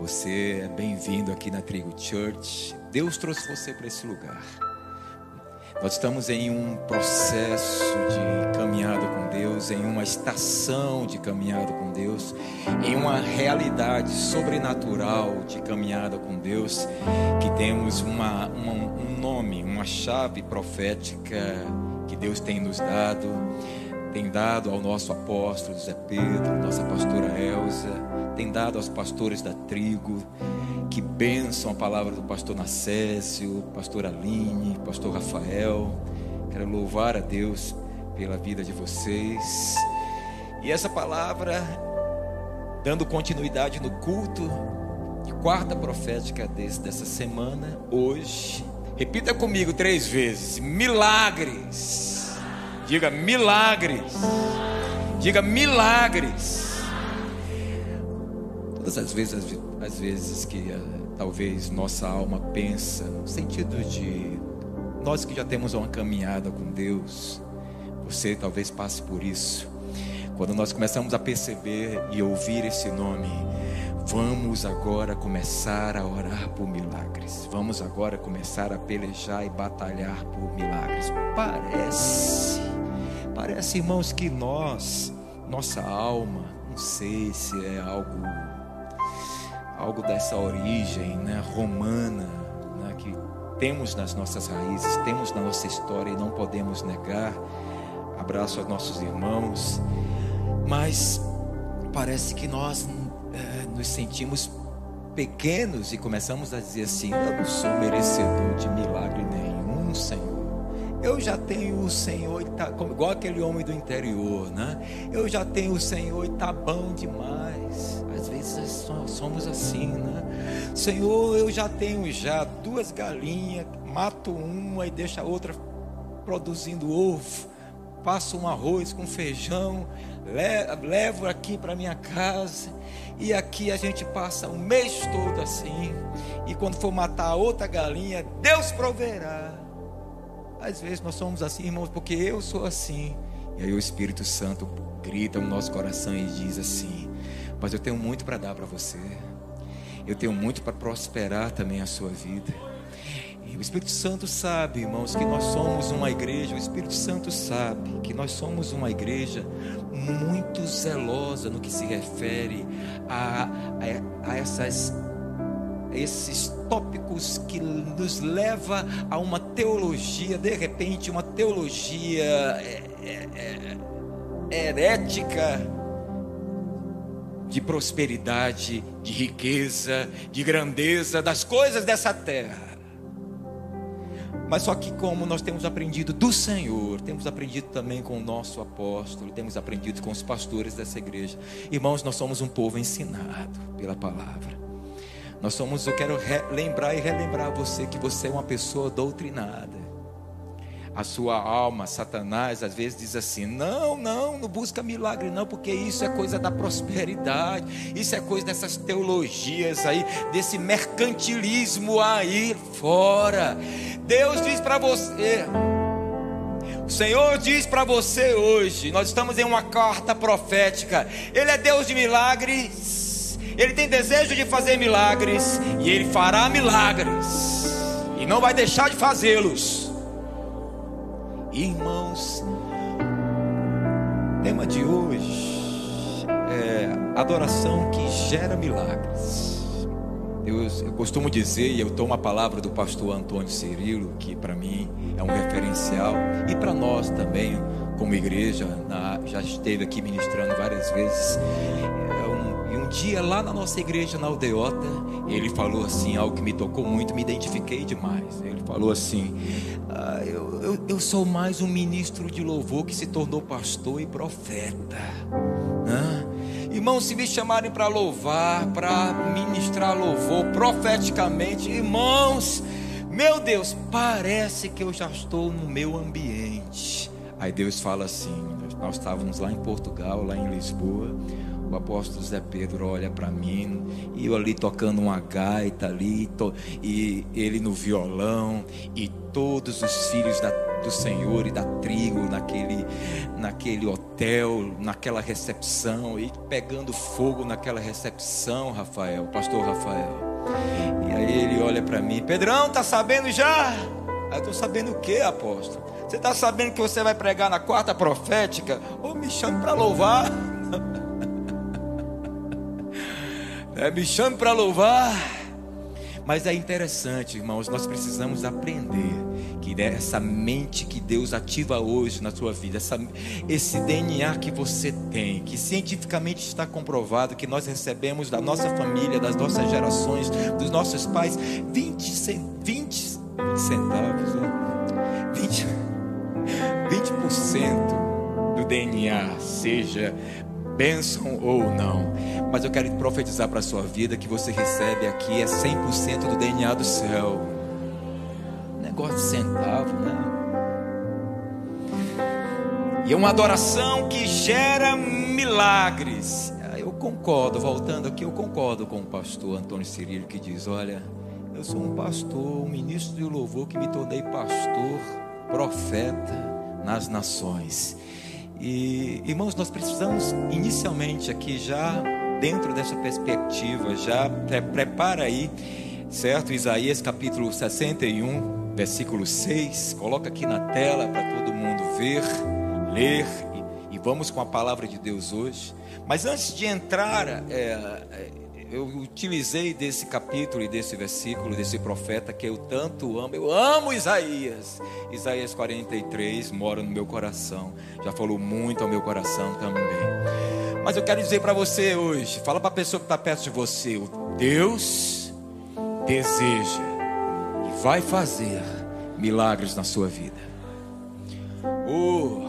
Você é bem-vindo aqui na Trigo Church. Deus trouxe você para esse lugar. Nós estamos em um processo de caminhada com Deus, em uma estação de caminhada com Deus, em uma realidade sobrenatural de caminhada com Deus, que temos uma, uma, um nome, uma chave profética que Deus tem nos dado tem dado ao nosso apóstolo José Pedro, nossa pastora Elza, tem dado aos pastores da trigo, que benção a palavra do pastor Nacésio, pastor Aline, pastor Rafael. Quero louvar a Deus pela vida de vocês. E essa palavra, dando continuidade no culto, quarta profética desse, dessa semana, hoje. Repita comigo três vezes: milagres Diga milagres. Diga milagres. Todas as vezes, às vezes que uh, talvez nossa alma pensa no sentido de nós que já temos uma caminhada com Deus, você talvez passe por isso. Quando nós começamos a perceber e ouvir esse nome, vamos agora começar a orar por milagres. Vamos agora começar a pelejar e batalhar por milagres. Parece Parece, irmãos, que nós, nossa alma, não sei se é algo algo dessa origem, né, romana, né, que temos nas nossas raízes, temos na nossa história e não podemos negar. Abraço aos nossos irmãos, mas parece que nós é, nos sentimos pequenos e começamos a dizer assim: eu não sou merecedor de milagre nenhum, Senhor. Eu já tenho o Senhor, tá, igual aquele homem do interior, né? Eu já tenho o Senhor e tá bom demais. Às vezes somos assim, né? Senhor, eu já tenho já duas galinhas, mato uma e deixo a outra produzindo ovo. Faço um arroz com feijão, levo aqui para minha casa e aqui a gente passa o mês todo assim. E quando for matar outra galinha, Deus proverá. Às vezes nós somos assim, irmãos, porque eu sou assim. E aí o Espírito Santo grita no nosso coração e diz assim: Mas eu tenho muito para dar para você. Eu tenho muito para prosperar também a sua vida. E o Espírito Santo sabe, irmãos, que nós somos uma igreja. O Espírito Santo sabe que nós somos uma igreja muito zelosa no que se refere a, a, a essas esses tópicos que nos leva a uma teologia, de repente, uma teologia é, é, é, herética de prosperidade, de riqueza, de grandeza, das coisas dessa terra. Mas só que como nós temos aprendido do Senhor, temos aprendido também com o nosso apóstolo, temos aprendido com os pastores dessa igreja. Irmãos, nós somos um povo ensinado pela palavra. Nós somos, eu quero lembrar e relembrar você que você é uma pessoa doutrinada. A sua alma, Satanás, às vezes diz assim: não, não, não busca milagre, não, porque isso é coisa da prosperidade, isso é coisa dessas teologias aí, desse mercantilismo aí fora. Deus diz para você. O Senhor diz para você hoje, nós estamos em uma carta profética. Ele é Deus de milagres. Ele tem desejo de fazer milagres e ele fará milagres e não vai deixar de fazê-los. Irmãos, tema de hoje é adoração que gera milagres. Eu, eu costumo dizer, e eu tomo a palavra do pastor Antônio Cirilo, que para mim é um referencial, e para nós também, como igreja, na, já esteve aqui ministrando várias vezes um dia lá na nossa igreja na aldeota, ele falou assim, algo que me tocou muito, me identifiquei demais. Ele falou assim: ah, eu, eu, eu, sou mais um ministro de louvor que se tornou pastor e profeta. Ah, irmãos, se me chamarem para louvar, para ministrar louvor profeticamente, irmãos, meu Deus, parece que eu já estou no meu ambiente. Aí Deus fala assim: nós estávamos lá em Portugal, lá em Lisboa o apóstolo Zé Pedro olha para mim e eu ali tocando uma gaita ali to, e ele no violão e todos os filhos da, do Senhor e dar trigo naquele, naquele hotel, naquela recepção, e pegando fogo naquela recepção, Rafael, pastor Rafael. E aí ele olha para mim, Pedrão, tá sabendo já? Eu estou sabendo o que, apóstolo? Você está sabendo que você vai pregar na quarta profética? Ou me chame para louvar? é, me chame para louvar. Mas é interessante, irmãos, nós precisamos aprender que essa mente que Deus ativa hoje na sua vida, essa, esse DNA que você tem, que cientificamente está comprovado que nós recebemos da nossa família, das nossas gerações, dos nossos pais, 20, 20 centavos, né? 20, 20% do DNA, seja bênção ou não. Mas eu quero profetizar para a sua vida que você recebe aqui é 100% do DNA do céu. Negócio de centavo, né? E é uma adoração que gera milagres. Ah, eu concordo, voltando aqui, eu concordo com o pastor Antônio Cirilo que diz: olha, eu sou um pastor, um ministro de louvor que me tornei pastor, profeta nas nações. E, irmãos, nós precisamos inicialmente aqui já dentro dessa perspectiva, já pre prepara aí, certo? Isaías capítulo 61, versículo 6. Coloca aqui na tela para todo mundo ver, ler e, vamos com a palavra de Deus hoje. Mas antes de entrar, é, eu utilizei desse capítulo e desse versículo, desse profeta que eu tanto amo. Eu amo Isaías. Isaías 43 mora no meu coração. Já falou muito ao meu coração também. Mas eu quero dizer para você hoje, fala para a pessoa que está perto de você, o Deus deseja e vai fazer milagres na sua vida. Oh,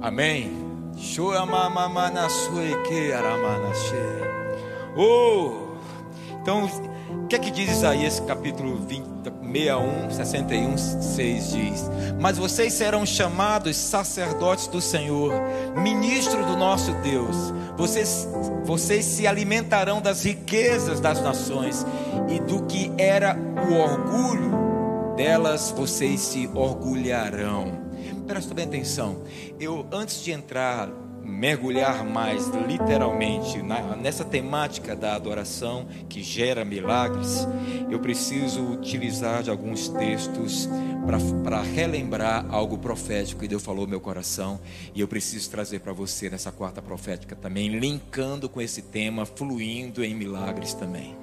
amém. Mama na sua que aramanache. Oh! Então, o que é que diz Isaías capítulo 20, 61, 61, 6 diz: Mas vocês serão chamados sacerdotes do Senhor, ministros do nosso Deus. Vocês, vocês se alimentarão das riquezas das nações e do que era o orgulho delas, vocês se orgulharão. Presta bem atenção. Eu antes de entrar mergulhar mais literalmente na, nessa temática da adoração que gera milagres, eu preciso utilizar de alguns textos para relembrar algo profético que Deus falou no meu coração e eu preciso trazer para você nessa quarta profética também, linkando com esse tema, fluindo em milagres também.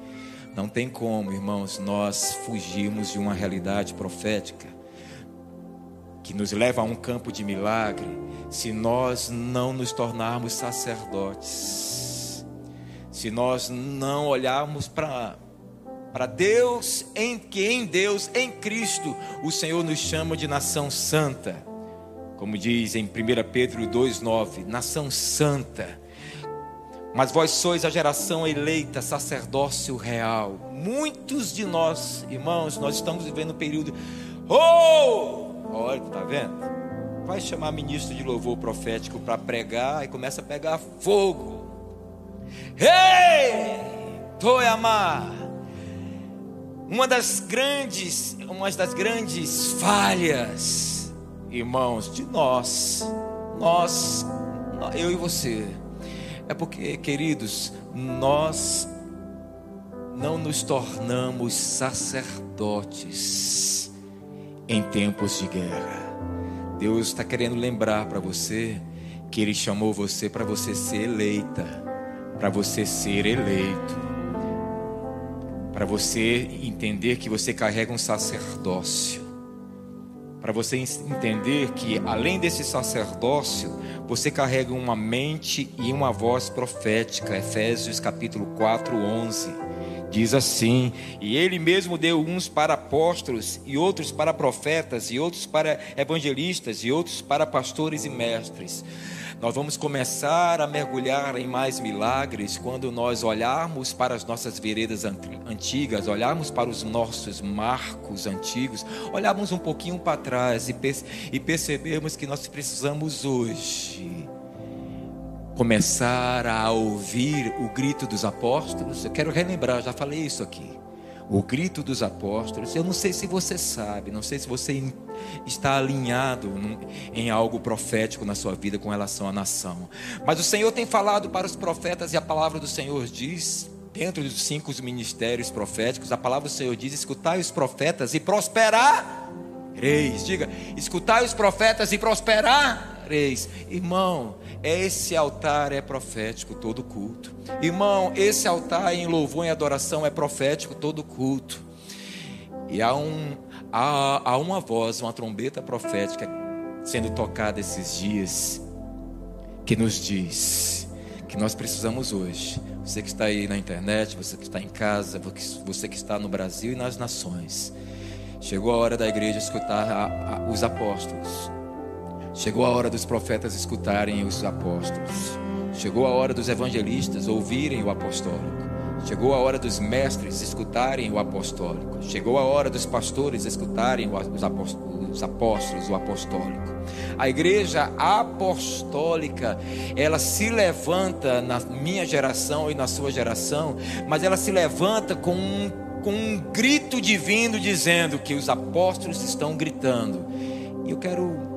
Não tem como, irmãos, nós fugirmos de uma realidade profética que nos leva a um campo de milagre se nós não nos tornarmos sacerdotes, se nós não olharmos para para Deus, em que em Deus, em Cristo, o Senhor nos chama de nação santa. Como diz em 1 Pedro 2,9, nação santa. Mas vós sois a geração eleita, sacerdócio real. Muitos de nós, irmãos, nós estamos vivendo um período. Oh! Olha, tá vendo? vai chamar ministro de louvor profético para pregar e começa a pegar fogo. Ei! Toyama! Uma das grandes, uma das grandes falhas, irmãos, de nós, nós, eu e você, é porque, queridos, nós não nos tornamos sacerdotes em tempos de guerra. Deus está querendo lembrar para você que Ele chamou você para você ser eleita, para você ser eleito, para você entender que você carrega um sacerdócio, para você entender que além desse sacerdócio, você carrega uma mente e uma voz profética. Efésios capítulo 4, 11. Diz assim: E ele mesmo deu uns para apóstolos, e outros para profetas, e outros para evangelistas, e outros para pastores e mestres. Nós vamos começar a mergulhar em mais milagres quando nós olharmos para as nossas veredas antigas, olharmos para os nossos marcos antigos, olharmos um pouquinho para trás e, e percebermos que nós precisamos hoje começar a ouvir o grito dos apóstolos, eu quero relembrar, já falei isso aqui. o grito dos apóstolos. Eu não sei se você sabe, não sei se você está alinhado em algo profético na sua vida com relação à nação. Mas o Senhor tem falado para os profetas e a palavra do Senhor diz, dentro dos cinco ministérios proféticos, a palavra do Senhor diz: escutai os profetas e prosperar. Reis, diga, escutai os profetas e prosperar. Reis, irmão, esse altar é profético todo culto. Irmão, esse altar em louvor e adoração é profético todo culto. E há, um, há, há uma voz, uma trombeta profética sendo tocada esses dias que nos diz que nós precisamos hoje. Você que está aí na internet, você que está em casa, você que está no Brasil e nas nações. Chegou a hora da igreja escutar a, a, os apóstolos Chegou a hora dos profetas escutarem os apóstolos. Chegou a hora dos evangelistas ouvirem o apostólico. Chegou a hora dos mestres escutarem o apostólico. Chegou a hora dos pastores escutarem os apóstolos, o apostólico. A igreja apostólica, ela se levanta na minha geração e na sua geração, mas ela se levanta com um, com um grito divino dizendo que os apóstolos estão gritando. E eu quero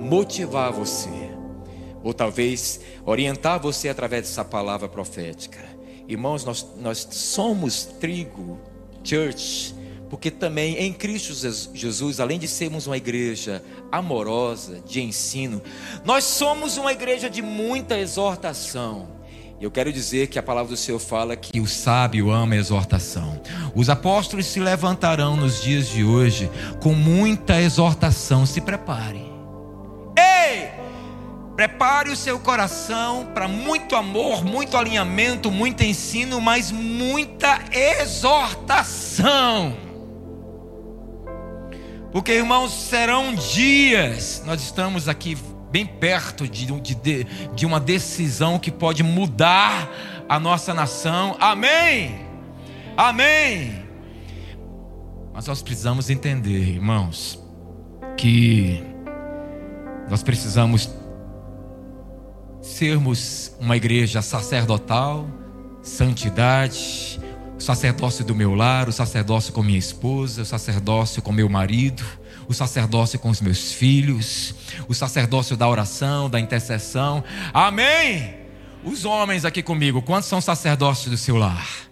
motivar você, ou talvez orientar você através dessa palavra profética. Irmãos, nós, nós somos trigo, church, porque também em Cristo Jesus, além de sermos uma igreja amorosa, de ensino, nós somos uma igreja de muita exortação. Eu quero dizer que a palavra do Senhor fala que o sábio ama a exortação. Os apóstolos se levantarão nos dias de hoje com muita exortação. Se prepare. Prepare o seu coração para muito amor, muito alinhamento, muito ensino, mas muita exortação. Porque, irmãos, serão dias, nós estamos aqui bem perto de, de, de uma decisão que pode mudar a nossa nação. Amém? Amém. Mas nós precisamos entender, irmãos, que nós precisamos sermos uma igreja sacerdotal, santidade, o sacerdócio do meu lar, o sacerdócio com minha esposa, o sacerdócio com meu marido, o sacerdócio com os meus filhos, o sacerdócio da oração, da intercessão. Amém! Os homens aqui comigo, quantos são sacerdócios do seu lar?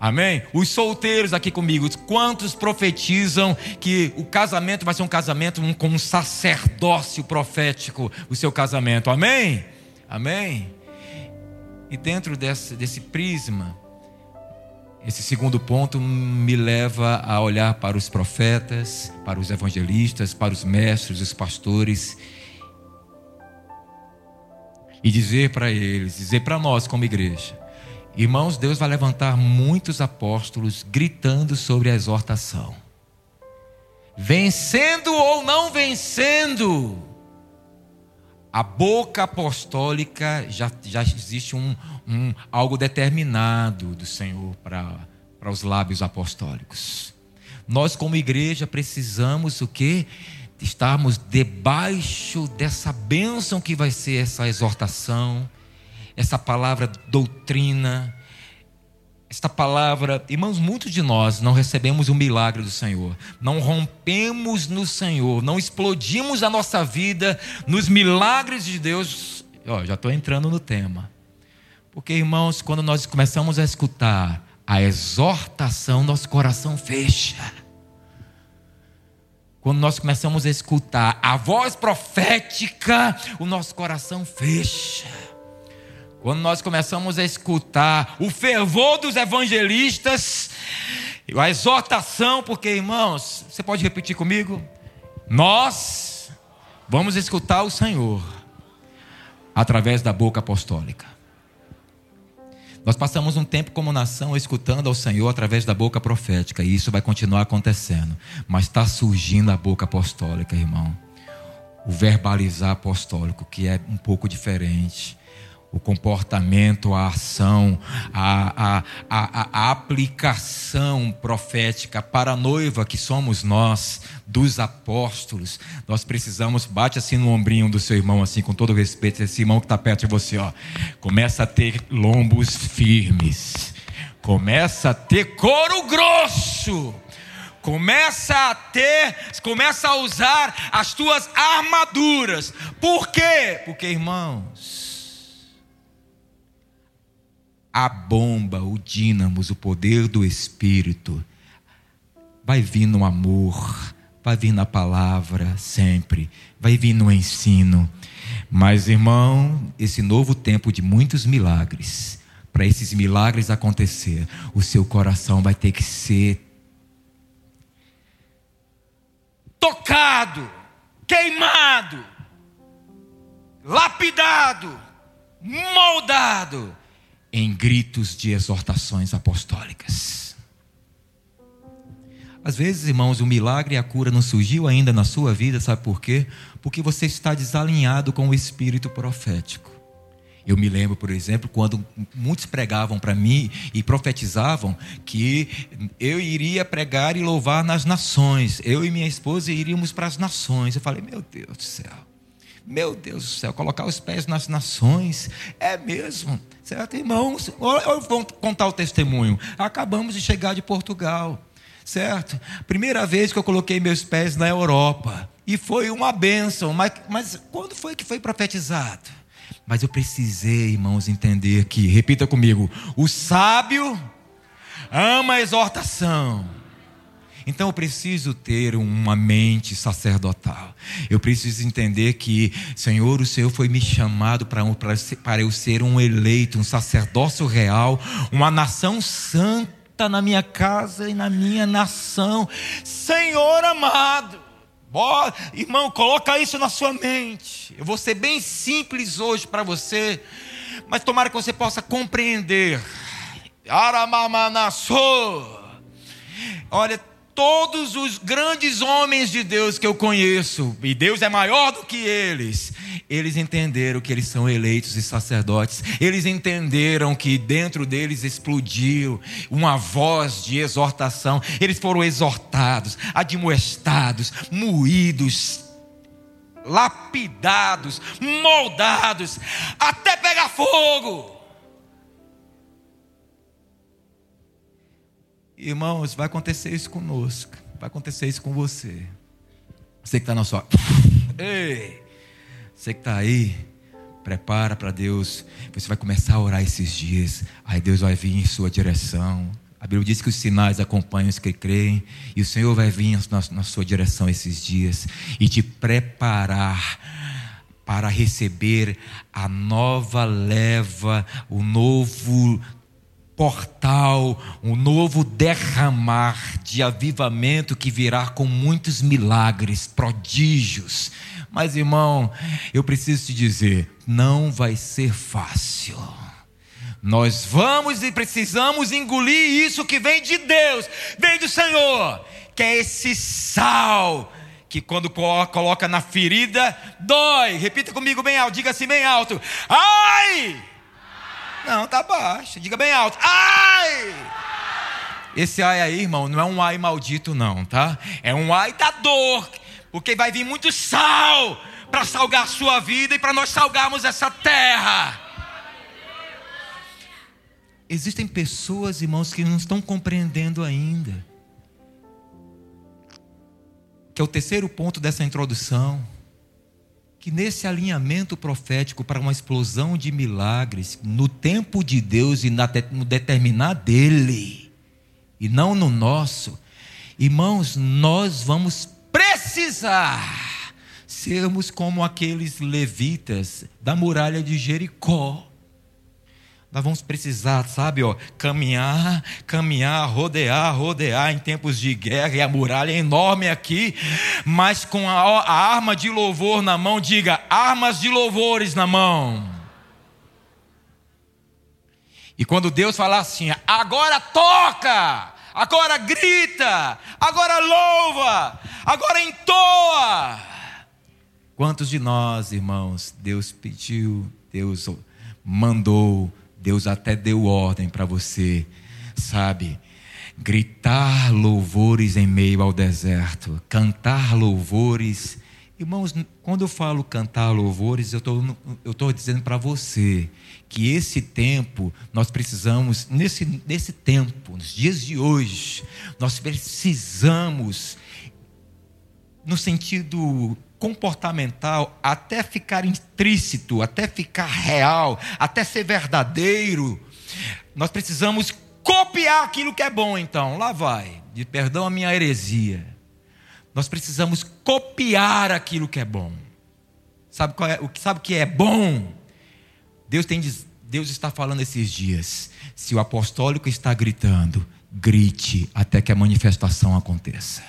Amém? Os solteiros aqui comigo, quantos profetizam que o casamento vai ser um casamento com um sacerdócio profético, o seu casamento? Amém? Amém? E dentro desse, desse prisma, esse segundo ponto me leva a olhar para os profetas, para os evangelistas, para os mestres, os pastores, e dizer para eles, dizer para nós como igreja: irmãos, Deus vai levantar muitos apóstolos gritando sobre a exortação, vencendo ou não vencendo a boca apostólica já, já existe um, um algo determinado do Senhor para os lábios apostólicos. Nós, como igreja, precisamos o que? Estarmos debaixo dessa bênção que vai ser essa exortação, essa palavra doutrina, esta palavra, irmãos, muitos de nós não recebemos o milagre do Senhor, não rompemos no Senhor, não explodimos a nossa vida nos milagres de Deus. Ó, já estou entrando no tema, porque irmãos, quando nós começamos a escutar a exortação, nosso coração fecha. Quando nós começamos a escutar a voz profética, o nosso coração fecha. Quando nós começamos a escutar o fervor dos evangelistas, a exortação, porque irmãos, você pode repetir comigo? Nós vamos escutar o Senhor através da boca apostólica. Nós passamos um tempo como nação escutando ao Senhor através da boca profética, e isso vai continuar acontecendo. Mas está surgindo a boca apostólica, irmão. O verbalizar apostólico, que é um pouco diferente o comportamento, a ação, a, a, a, a, aplicação profética para a noiva que somos nós, dos apóstolos. Nós precisamos, bate assim no ombrinho do seu irmão, assim, com todo respeito, esse irmão que está perto de você, ó. Começa a ter lombos firmes. começa a ter couro grosso. Começa a ter, começa a usar as tuas armaduras. Por quê? Porque, irmãos, a bomba, o dínamos, o poder do Espírito, vai vir no amor, vai vir na palavra sempre, vai vir no ensino. Mas, irmão, esse novo tempo de muitos milagres, para esses milagres acontecer, o seu coração vai ter que ser tocado, queimado, lapidado, moldado em gritos de exortações apostólicas. Às vezes, irmãos, o milagre e a cura não surgiu ainda na sua vida, sabe por quê? Porque você está desalinhado com o espírito profético. Eu me lembro, por exemplo, quando muitos pregavam para mim e profetizavam que eu iria pregar e louvar nas nações. Eu e minha esposa iríamos para as nações. Eu falei, meu Deus do céu. Meu Deus do céu, colocar os pés nas nações, é mesmo, certo, irmãos? Eu vou contar o testemunho. Acabamos de chegar de Portugal, certo? Primeira vez que eu coloquei meus pés na Europa, e foi uma bênção, mas, mas quando foi que foi profetizado? Mas eu precisei, irmãos, entender que, repita comigo: o sábio ama a exortação. Então eu preciso ter uma mente sacerdotal. Eu preciso entender que, Senhor, o Senhor foi me chamado para, para eu ser um eleito, um sacerdócio real, uma nação santa na minha casa e na minha nação. Senhor amado, Bora, irmão, coloca isso na sua mente. Eu vou ser bem simples hoje para você, mas tomara que você possa compreender. Aramamanassô. Olha, todos os grandes homens de Deus que eu conheço, e Deus é maior do que eles, eles entenderam que eles são eleitos e sacerdotes, eles entenderam que dentro deles explodiu uma voz de exortação, eles foram exortados, admoestados, moídos, lapidados, moldados, até pegar fogo. Irmãos, vai acontecer isso conosco. Vai acontecer isso com você. Você que está na sua. Ei! Você que está aí, prepara para Deus. Você vai começar a orar esses dias. Aí Deus vai vir em sua direção. A Bíblia diz que os sinais acompanham os que creem. E o Senhor vai vir na, sua direção esses dias e te preparar para receber a nova leva, o novo portal, um novo derramar de avivamento que virá com muitos milagres, prodígios. Mas, irmão, eu preciso te dizer: não vai ser fácil. Nós vamos e precisamos engolir isso que vem de Deus, vem do Senhor, que é esse sal que quando coloca na ferida dói. Repita comigo bem alto, diga assim bem alto. Ai! Não, tá baixo. Diga bem alto. Ai! Esse ai aí, irmão, não é um ai maldito, não, tá? É um ai da dor. Porque vai vir muito sal para salgar a sua vida e para nós salgarmos essa terra. Existem pessoas, irmãos, que não estão compreendendo ainda. Que é o terceiro ponto dessa introdução que nesse alinhamento profético para uma explosão de milagres, no tempo de Deus e no determinar dele, e não no nosso, irmãos, nós vamos precisar sermos como aqueles levitas da muralha de Jericó nós vamos precisar, sabe, ó, caminhar, caminhar, rodear, rodear em tempos de guerra, e a muralha é enorme aqui, mas com a, a arma de louvor na mão, diga, armas de louvores na mão. E quando Deus falar assim, agora toca, agora grita, agora louva, agora entoa. Quantos de nós, irmãos, Deus pediu, Deus mandou, Deus até deu ordem para você, sabe? Gritar louvores em meio ao deserto, cantar louvores Irmãos, quando eu falo cantar louvores, eu estou dizendo para você que esse tempo, nós precisamos, nesse, nesse tempo, nos dias de hoje, nós precisamos, no sentido comportamental, até ficar intrínseco, até ficar real, até ser verdadeiro, nós precisamos copiar aquilo que é bom, então, lá vai, de perdão a minha heresia. Nós precisamos copiar aquilo que é bom. Sabe qual é, o que sabe que é bom? Deus tem Deus está falando esses dias. Se o apostólico está gritando, grite até que a manifestação aconteça.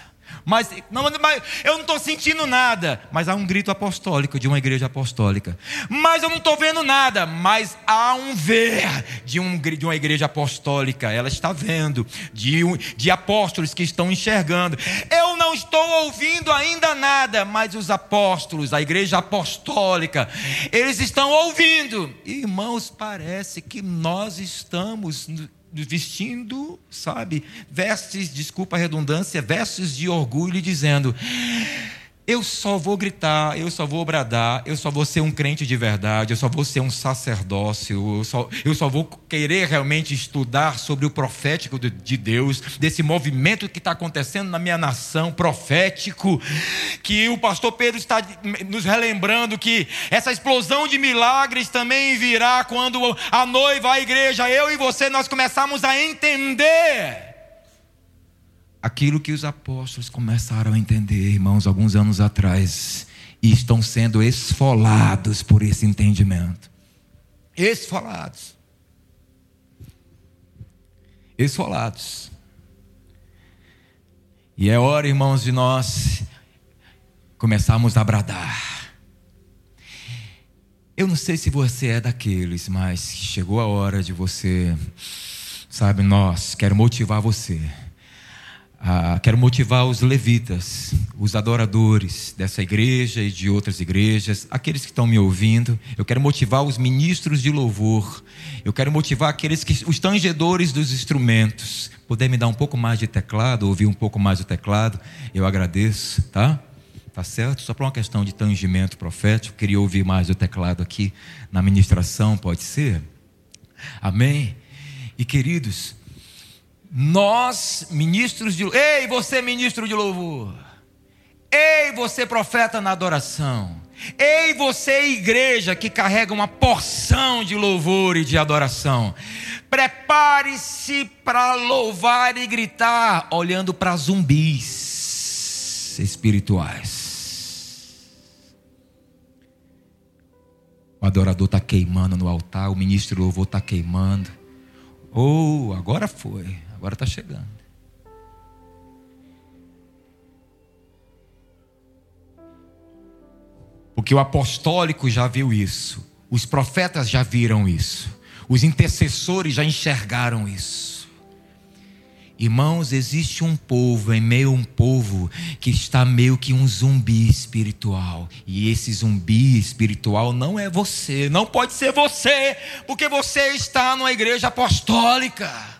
Mas, não, mas eu não estou sentindo nada. Mas há um grito apostólico de uma igreja apostólica. Mas eu não estou vendo nada. Mas há um ver de, um, de uma igreja apostólica. Ela está vendo. De, de apóstolos que estão enxergando. Eu não estou ouvindo ainda nada. Mas os apóstolos, a igreja apostólica, eles estão ouvindo. Irmãos, parece que nós estamos vestindo, sabe, vestes, desculpa a redundância, vestes de orgulho, dizendo: eu só vou gritar, eu só vou bradar, eu só vou ser um crente de verdade, eu só vou ser um sacerdócio, eu só, eu só vou querer realmente estudar sobre o profético de Deus, desse movimento que está acontecendo na minha nação, profético, que o pastor Pedro está nos relembrando que essa explosão de milagres também virá quando a noiva, a igreja, eu e você, nós começamos a entender aquilo que os apóstolos começaram a entender, irmãos, alguns anos atrás, e estão sendo esfolados por esse entendimento. Esfolados. Esfolados. E é hora, irmãos, de nós começarmos a bradar. Eu não sei se você é daqueles, mas chegou a hora de você, sabe, nós, quero motivar você ah, quero motivar os levitas, os adoradores dessa igreja e de outras igrejas, aqueles que estão me ouvindo. Eu quero motivar os ministros de louvor. Eu quero motivar aqueles que, os tangedores dos instrumentos. Puder me dar um pouco mais de teclado, ouvir um pouco mais do teclado, eu agradeço, tá? Tá certo? Só para uma questão de tangimento profético, queria ouvir mais o teclado aqui na ministração, pode ser? Amém? E queridos, nós, ministros de. Ei, você, ministro de louvor. Ei, você, profeta na adoração. Ei, você, igreja que carrega uma porção de louvor e de adoração. Prepare-se para louvar e gritar, olhando para zumbis espirituais. O adorador está queimando no altar, o ministro de louvor está queimando. Oh, agora foi. Agora está chegando. Porque o apostólico já viu isso, os profetas já viram isso, os intercessores já enxergaram isso. Irmãos, existe um povo, em meio a um povo, que está meio que um zumbi espiritual. E esse zumbi espiritual não é você, não pode ser você, porque você está numa igreja apostólica.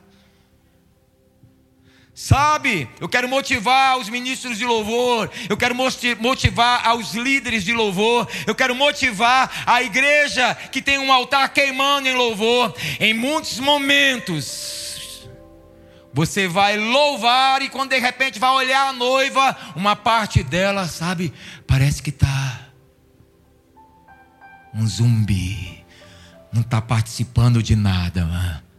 Sabe, eu quero motivar os ministros de louvor, eu quero motivar aos líderes de louvor, eu quero motivar a igreja que tem um altar queimando em louvor. Em muitos momentos, você vai louvar e quando de repente vai olhar a noiva, uma parte dela, sabe, parece que está um zumbi, não está participando de nada. Mano.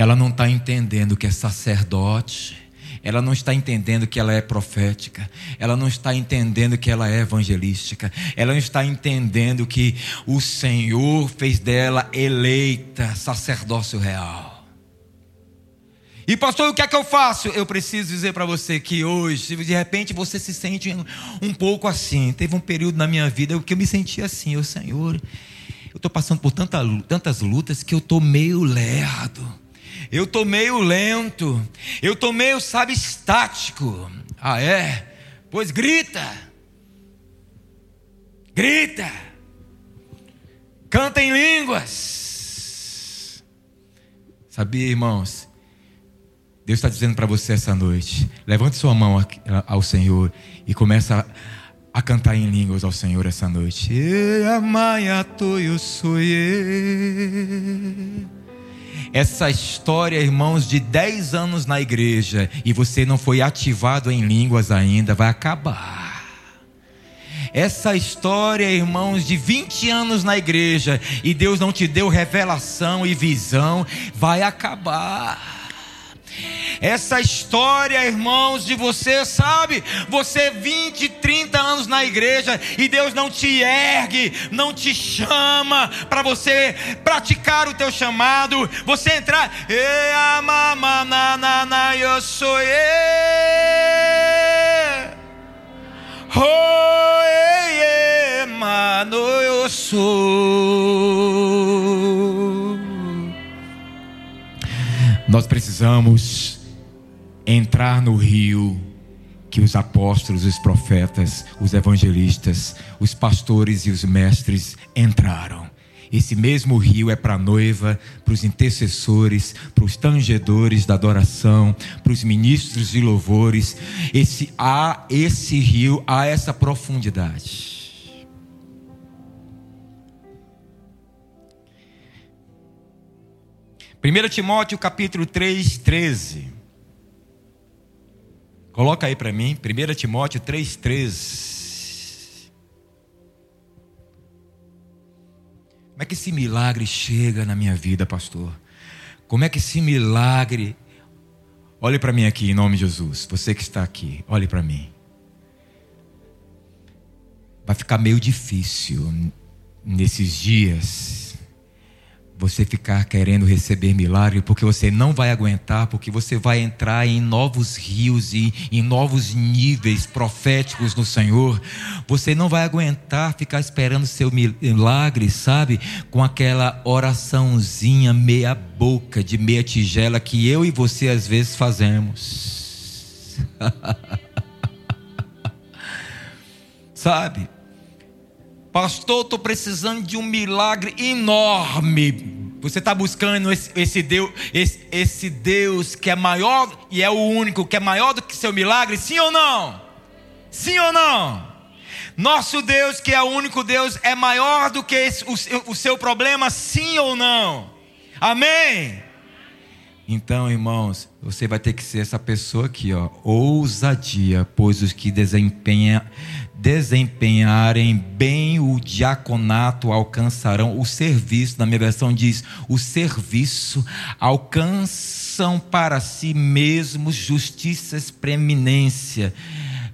Ela não está entendendo que é sacerdote, ela não está entendendo que ela é profética, ela não está entendendo que ela é evangelística, ela não está entendendo que o Senhor fez dela eleita sacerdócio real. E pastor, o que é que eu faço? Eu preciso dizer para você que hoje, de repente você se sente um pouco assim, teve um período na minha vida que eu me senti assim, o Senhor, eu estou passando por tanta, tantas lutas que eu estou meio lerdo. Eu tô meio lento. Eu tô meio, sabe, estático. Ah, é? Pois grita. Grita. Canta em línguas. Sabia, irmãos? Deus está dizendo para você essa noite: levante sua mão ao Senhor e começa a, a cantar em línguas ao Senhor essa noite. Essa história, irmãos, de 10 anos na igreja e você não foi ativado em línguas ainda, vai acabar. Essa história, irmãos, de 20 anos na igreja e Deus não te deu revelação e visão, vai acabar. Essa história, irmãos, de você, sabe? Você 20, 30 anos na igreja e Deus não te ergue, não te chama para você praticar o teu chamado, você entrar, e na eu sou eu. Oh, mano, eu sou. Nós precisamos entrar no rio que os apóstolos, os profetas, os evangelistas, os pastores e os mestres entraram. Esse mesmo rio é para a noiva, para os intercessores, para os tangedores da adoração, para os ministros de louvores. Esse há esse rio, há essa profundidade. Primeiro Timóteo capítulo 3, 13. Coloca aí para mim, 1 Timóteo 3,3. Como é que esse milagre chega na minha vida, pastor? Como é que esse milagre. Olhe para mim aqui, em nome de Jesus. Você que está aqui, olhe para mim. Vai ficar meio difícil nesses dias você ficar querendo receber milagre, porque você não vai aguentar, porque você vai entrar em novos rios e em novos níveis proféticos no Senhor. Você não vai aguentar ficar esperando seu milagre, sabe? Com aquela oraçãozinha meia boca, de meia tigela que eu e você às vezes fazemos. sabe? Pastor, estou precisando de um milagre enorme. Você está buscando esse, esse, Deus, esse, esse Deus que é maior e é o único que é maior do que seu milagre? Sim ou não? Sim ou não? Nosso Deus, que é o único Deus, é maior do que esse, o, o seu problema? Sim ou não? Amém? Então, irmãos, você vai ter que ser essa pessoa aqui, ó, ousadia, pois os que desempenha, desempenharem bem o diaconato alcançarão o serviço. Na minha versão diz: o serviço alcançam para si mesmos justiças preeminência.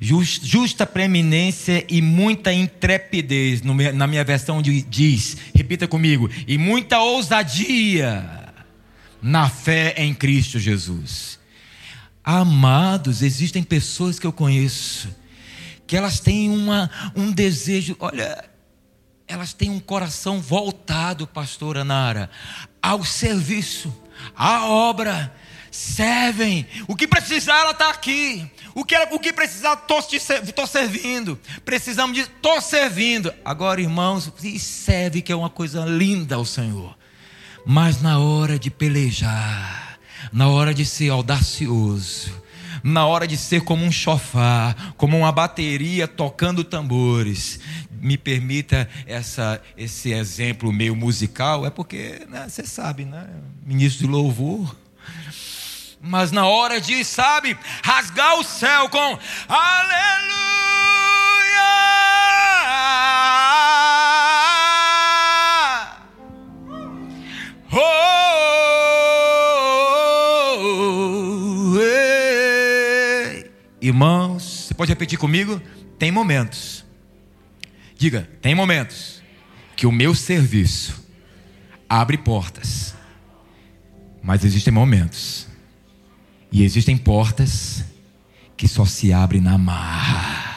justa preeminência e muita intrepidez. Na minha versão diz, repita comigo, e muita ousadia na fé em Cristo Jesus. Amados, existem pessoas que eu conheço que elas têm uma, um desejo, olha, elas têm um coração voltado, pastora Nara, ao serviço, à obra, servem. O que precisar, ela está aqui. O que, o que precisar, estou servindo. Precisamos de, estou servindo. Agora, irmãos, serve que é uma coisa linda ao Senhor. Mas na hora de pelejar, na hora de ser audacioso, na hora de ser como um chofar, como uma bateria tocando tambores, me permita essa, esse exemplo meio musical, é porque né, você sabe, né? Ministro de louvor. Mas na hora de, sabe, rasgar o céu com aleluia. Irmãos, você pode repetir comigo? Tem momentos. Diga, tem momentos que o meu serviço abre portas. Mas existem momentos e existem portas que só se abrem na marra.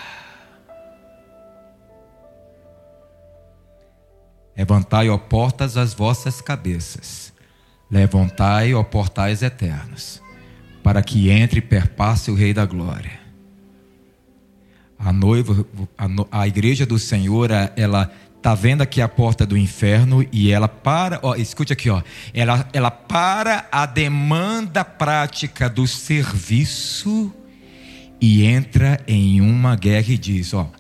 Levantai, ó portas, as vossas cabeças. Levantai, ó portais eternos, para que entre e perpasse o Rei da Glória. A noiva, a, a igreja do Senhor, ela Tá vendo aqui a porta do inferno e ela para, ó, escute aqui, ó. Ela, ela para a demanda prática do serviço e entra em uma guerra e diz, ó,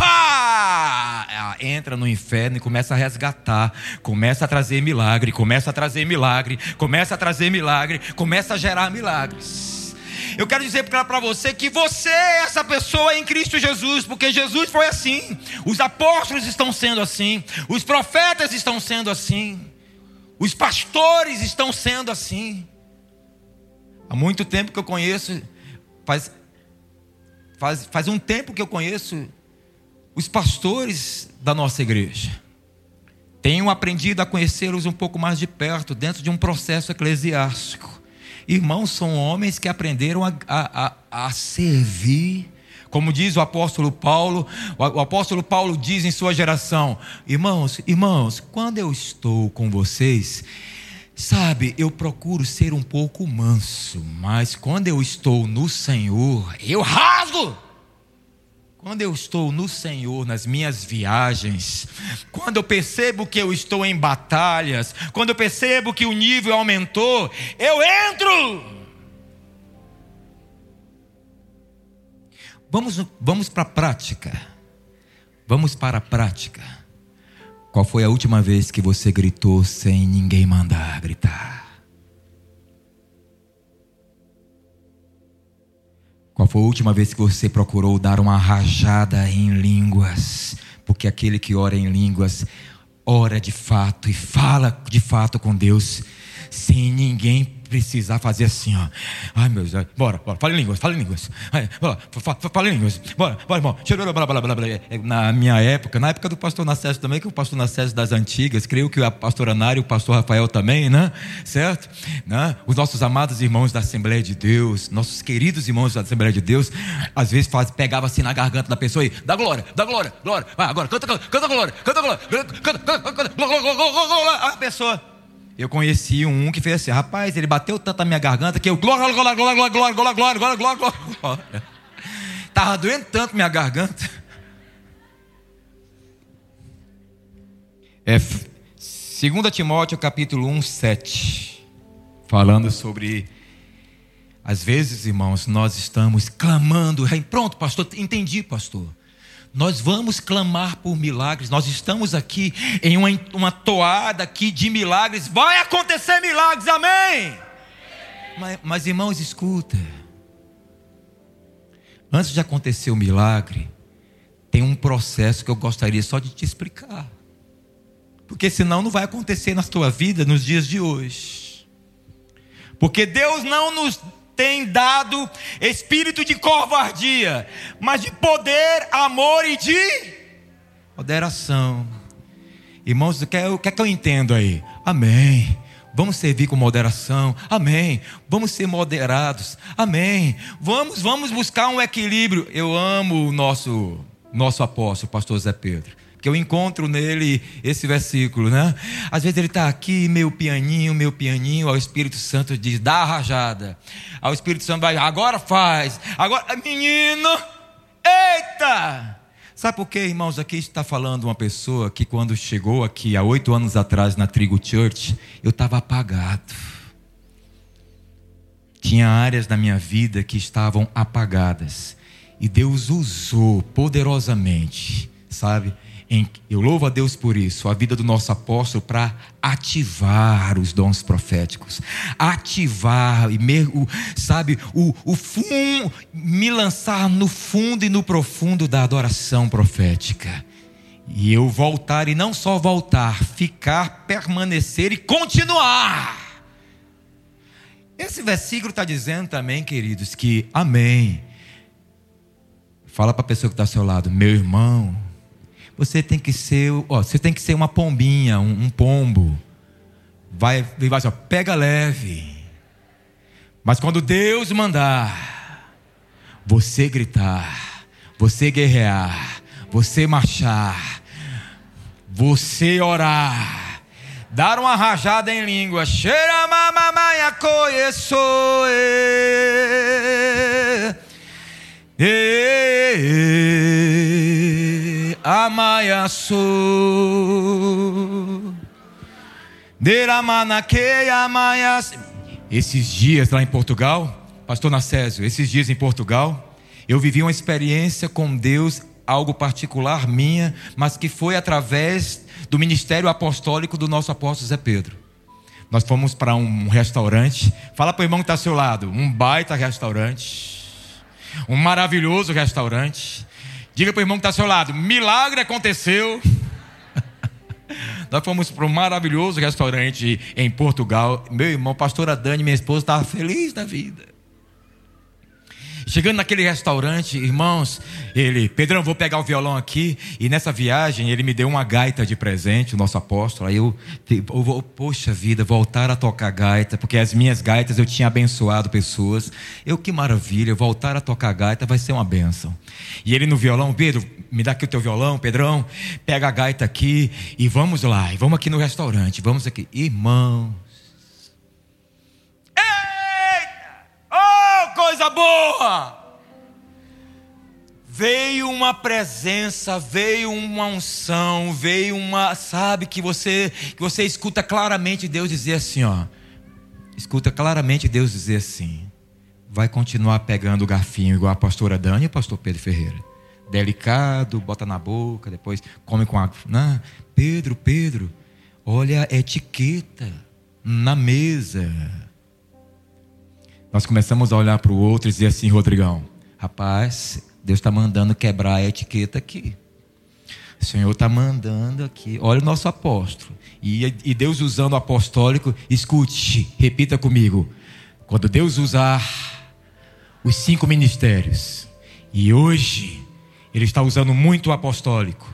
pá! Ela entra no inferno e começa a resgatar, começa a trazer milagre, começa a trazer milagre, começa a trazer milagre, começa a gerar milagres. Eu quero dizer para você que você é essa pessoa em Cristo Jesus, porque Jesus foi assim. Os apóstolos estão sendo assim, os profetas estão sendo assim, os pastores estão sendo assim. Há muito tempo que eu conheço, faz, faz, faz um tempo que eu conheço os pastores da nossa igreja. Tenho aprendido a conhecê-los um pouco mais de perto, dentro de um processo eclesiástico. Irmãos, são homens que aprenderam a, a, a, a servir. Como diz o apóstolo Paulo, o apóstolo Paulo diz em sua geração: Irmãos, irmãos, quando eu estou com vocês, sabe, eu procuro ser um pouco manso, mas quando eu estou no Senhor, eu rasgo. Quando eu estou no Senhor, nas minhas viagens, quando eu percebo que eu estou em batalhas, quando eu percebo que o nível aumentou, eu entro. Vamos, vamos para a prática. Vamos para a prática. Qual foi a última vez que você gritou sem ninguém mandar gritar? Qual foi a última vez que você procurou dar uma rajada em línguas? Porque aquele que ora em línguas, ora de fato e fala de fato com Deus, sem ninguém precisar fazer assim, ó. Ai, meu Deus, bora, bora, fala em línguas, fala em línguas. Ai, bora, fala em línguas. Bora, bora, irmão. É, Na minha época, na época do pastor Nacésio também, que o pastor Nacésio das antigas, creio que a pastora Nari e o pastor Rafael também, né? Certo? Né? Os nossos amados irmãos da Assembleia de Deus, nossos queridos irmãos da Assembleia de Deus, às vezes faz, pegava assim na garganta da pessoa e dá glória, dá glória, glória. Vai, agora, canta, canta, canta glória, canta glória, canta, canta, canta, canta, glória, a pessoa eu conheci um que fez assim, rapaz, ele bateu tanto na minha garganta que eu glória, glória, glória, glória, glória, glória, glória, glória, glória, glória, glória. Tava doendo tanto minha garganta. É 2 Timóteo capítulo 1, 7. Falando sobre às vezes, irmãos, nós estamos clamando, pronto, pastor, entendi, pastor. Nós vamos clamar por milagres. Nós estamos aqui em uma, uma toada aqui de milagres. Vai acontecer milagres, amém? Mas, mas, irmãos, escuta. Antes de acontecer o milagre, tem um processo que eu gostaria só de te explicar. Porque senão não vai acontecer na tua vida nos dias de hoje. Porque Deus não nos tem dado espírito de covardia, mas de poder, amor e de moderação. Irmãos, o que, é, o que é que eu entendo aí? Amém. Vamos servir com moderação. Amém. Vamos ser moderados. Amém. Vamos, vamos buscar um equilíbrio. Eu amo o nosso nosso apóstolo, pastor Zé Pedro que eu encontro nele esse versículo, né? Às vezes ele está aqui, meu pianinho, meu pianinho, ao Espírito Santo diz, dá a rajada. Ao Espírito Santo vai, agora faz. Agora, menino, eita! Sabe por quê, irmãos? Aqui está falando uma pessoa que quando chegou aqui há oito anos atrás na Trigo Church, eu estava apagado. Tinha áreas da minha vida que estavam apagadas. E Deus usou poderosamente, sabe? Eu louvo a Deus por isso, a vida do nosso apóstolo para ativar os dons proféticos, ativar, sabe, o, o fundo, me lançar no fundo e no profundo da adoração profética. E eu voltar, e não só voltar, ficar, permanecer e continuar. Esse versículo está dizendo também, queridos, que amém. Fala para a pessoa que está ao seu lado, meu irmão, você tem que ser, ó, você tem que ser uma pombinha, um, um pombo. Vai, vai assim, ó, pega leve. Mas quando Deus mandar, você gritar, você guerrear, você marchar, você orar, dar uma rajada em língua, cheira mamamaia coeçoe. Amaiaçu. Deramanaquei amaiaçu. Esses dias lá em Portugal, pastor Nacésio, esses dias em Portugal, eu vivi uma experiência com Deus, algo particular minha, mas que foi através do ministério apostólico do nosso apóstolo Zé Pedro. Nós fomos para um restaurante. Fala para o irmão que está ao seu lado. Um baita restaurante. Um maravilhoso restaurante. Diga para o irmão que está ao seu lado: milagre aconteceu. Nós fomos para um maravilhoso restaurante em Portugal. Meu irmão, pastora Dani, minha esposa, estava feliz da vida. Chegando naquele restaurante, irmãos, ele, Pedrão, vou pegar o violão aqui. E nessa viagem, ele me deu uma gaita de presente, o nosso apóstolo. Aí eu, eu vou, poxa vida, voltar a tocar gaita, porque as minhas gaitas eu tinha abençoado pessoas. Eu, que maravilha, voltar a tocar gaita vai ser uma bênção. E ele no violão, Pedro, me dá aqui o teu violão, Pedrão, pega a gaita aqui e vamos lá. E vamos aqui no restaurante, vamos aqui. Irmãos. Coisa boa. Veio uma presença, veio uma unção, veio uma, sabe, que você que você escuta claramente Deus dizer assim, ó. Escuta claramente Deus dizer assim: vai continuar pegando o garfinho igual a pastora Dani e o pastor Pedro Ferreira. Delicado, bota na boca, depois come com a. Pedro, Pedro, olha a etiqueta na mesa. Nós começamos a olhar para o outro e dizer assim, Rodrigão, rapaz, Deus está mandando quebrar a etiqueta aqui. O Senhor está mandando aqui. Olha o nosso apóstolo. E, e Deus usando o apostólico, escute, repita comigo. Quando Deus usar os cinco ministérios, e hoje Ele está usando muito o apostólico,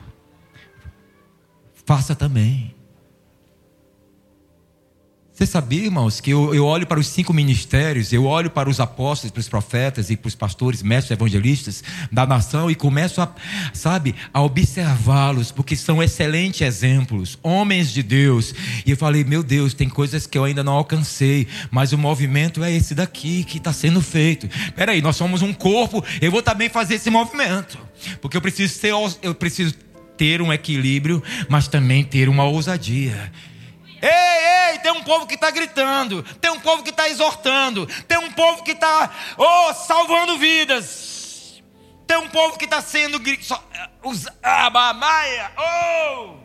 faça também. Você sabia, irmãos, que eu, eu, olho para os cinco ministérios, eu olho para os apóstolos, para os profetas e para os pastores, mestres evangelistas da nação e começo a, sabe, a observá-los, porque são excelentes exemplos, homens de Deus. E eu falei, meu Deus, tem coisas que eu ainda não alcancei, mas o movimento é esse daqui que está sendo feito. Peraí, nós somos um corpo, eu vou também fazer esse movimento, porque eu preciso ter, eu preciso ter um equilíbrio, mas também ter uma ousadia. Ei, ei, tem um povo que está gritando, tem um povo que está exortando, tem um povo que está oh, salvando vidas, tem um povo que está sendo os abamaia, oh,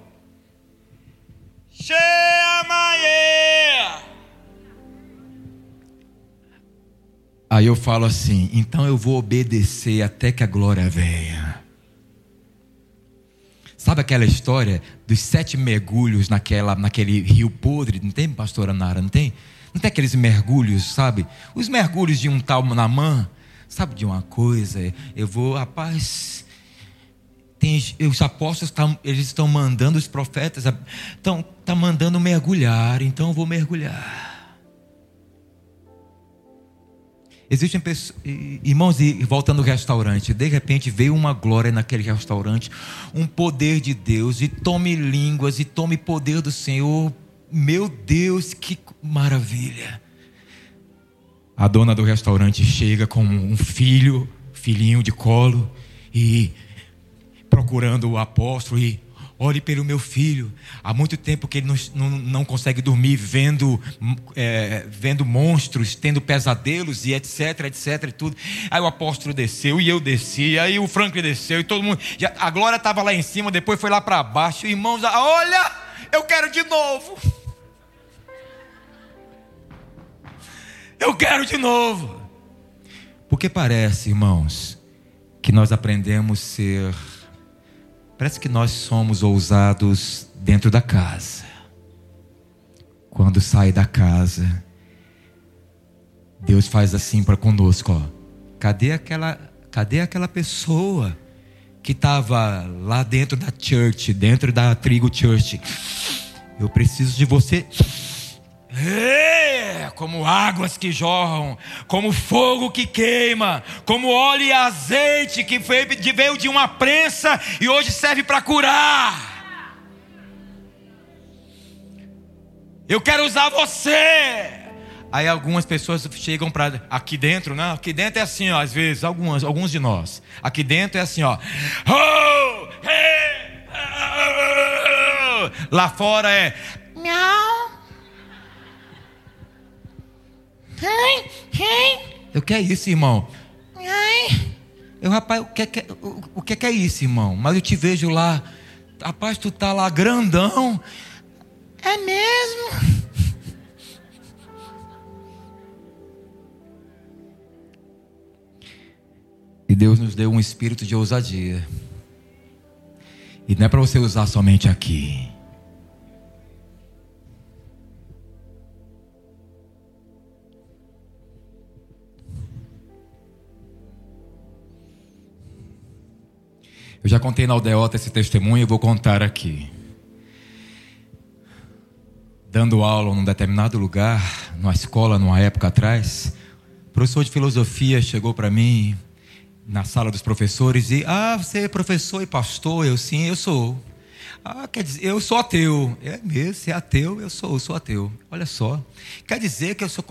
cheia Aí eu falo assim, então eu vou obedecer até que a glória venha. Sabe aquela história dos sete mergulhos naquela, naquele rio podre? Não tem, pastora Nara? Não tem? Não tem aqueles mergulhos, sabe? Os mergulhos de um tal Namã. Sabe de uma coisa? Eu vou, rapaz. Tem, os apóstolos eles estão mandando os profetas, estão tá mandando mergulhar, então eu vou mergulhar. Existem pessoas, irmãos, e voltando ao restaurante, de repente veio uma glória naquele restaurante, um poder de Deus, e tome línguas, e tome poder do Senhor. Meu Deus, que maravilha! A dona do restaurante chega com um filho, filhinho de colo, e procurando o apóstolo, e Ore pelo meu filho. Há muito tempo que ele não, não, não consegue dormir, vendo, é, vendo monstros, tendo pesadelos e etc, etc e tudo. Aí o apóstolo desceu e eu desci. Aí o Franklin desceu e todo mundo. Já, a glória estava lá em cima, depois foi lá para baixo. Irmãos, olha, eu quero de novo. Eu quero de novo. Porque parece, irmãos, que nós aprendemos a ser Parece que nós somos ousados dentro da casa. Quando sai da casa, Deus faz assim para conosco, ó. Cadê aquela, cadê aquela pessoa que estava lá dentro da church, dentro da Trigo Church? Eu preciso de você é, como águas que jorram, como fogo que queima, como óleo e azeite que veio de uma prensa e hoje serve para curar. Eu quero usar você. Aí algumas pessoas chegam para aqui dentro, né? Aqui dentro é assim, ó, às vezes, algumas, alguns de nós. Aqui dentro é assim, ó. Oh, hey! lá fora é miau. Eu que é isso, irmão? Eu, rapaz, o que, é, o, o que é isso, irmão? Mas eu te vejo lá. Rapaz, tu tá lá grandão. É mesmo? E Deus nos deu um espírito de ousadia. E não é para você usar somente aqui. Eu já contei na aldeota esse testemunho e vou contar aqui. Dando aula num determinado lugar, numa escola, numa época atrás, o professor de filosofia chegou para mim na sala dos professores e, ah, você é professor e pastor? Eu sim, eu sou. Ah, quer dizer, eu sou ateu. É mesmo, você é ateu, eu sou, eu sou ateu. Olha só. Quer dizer que eu sou,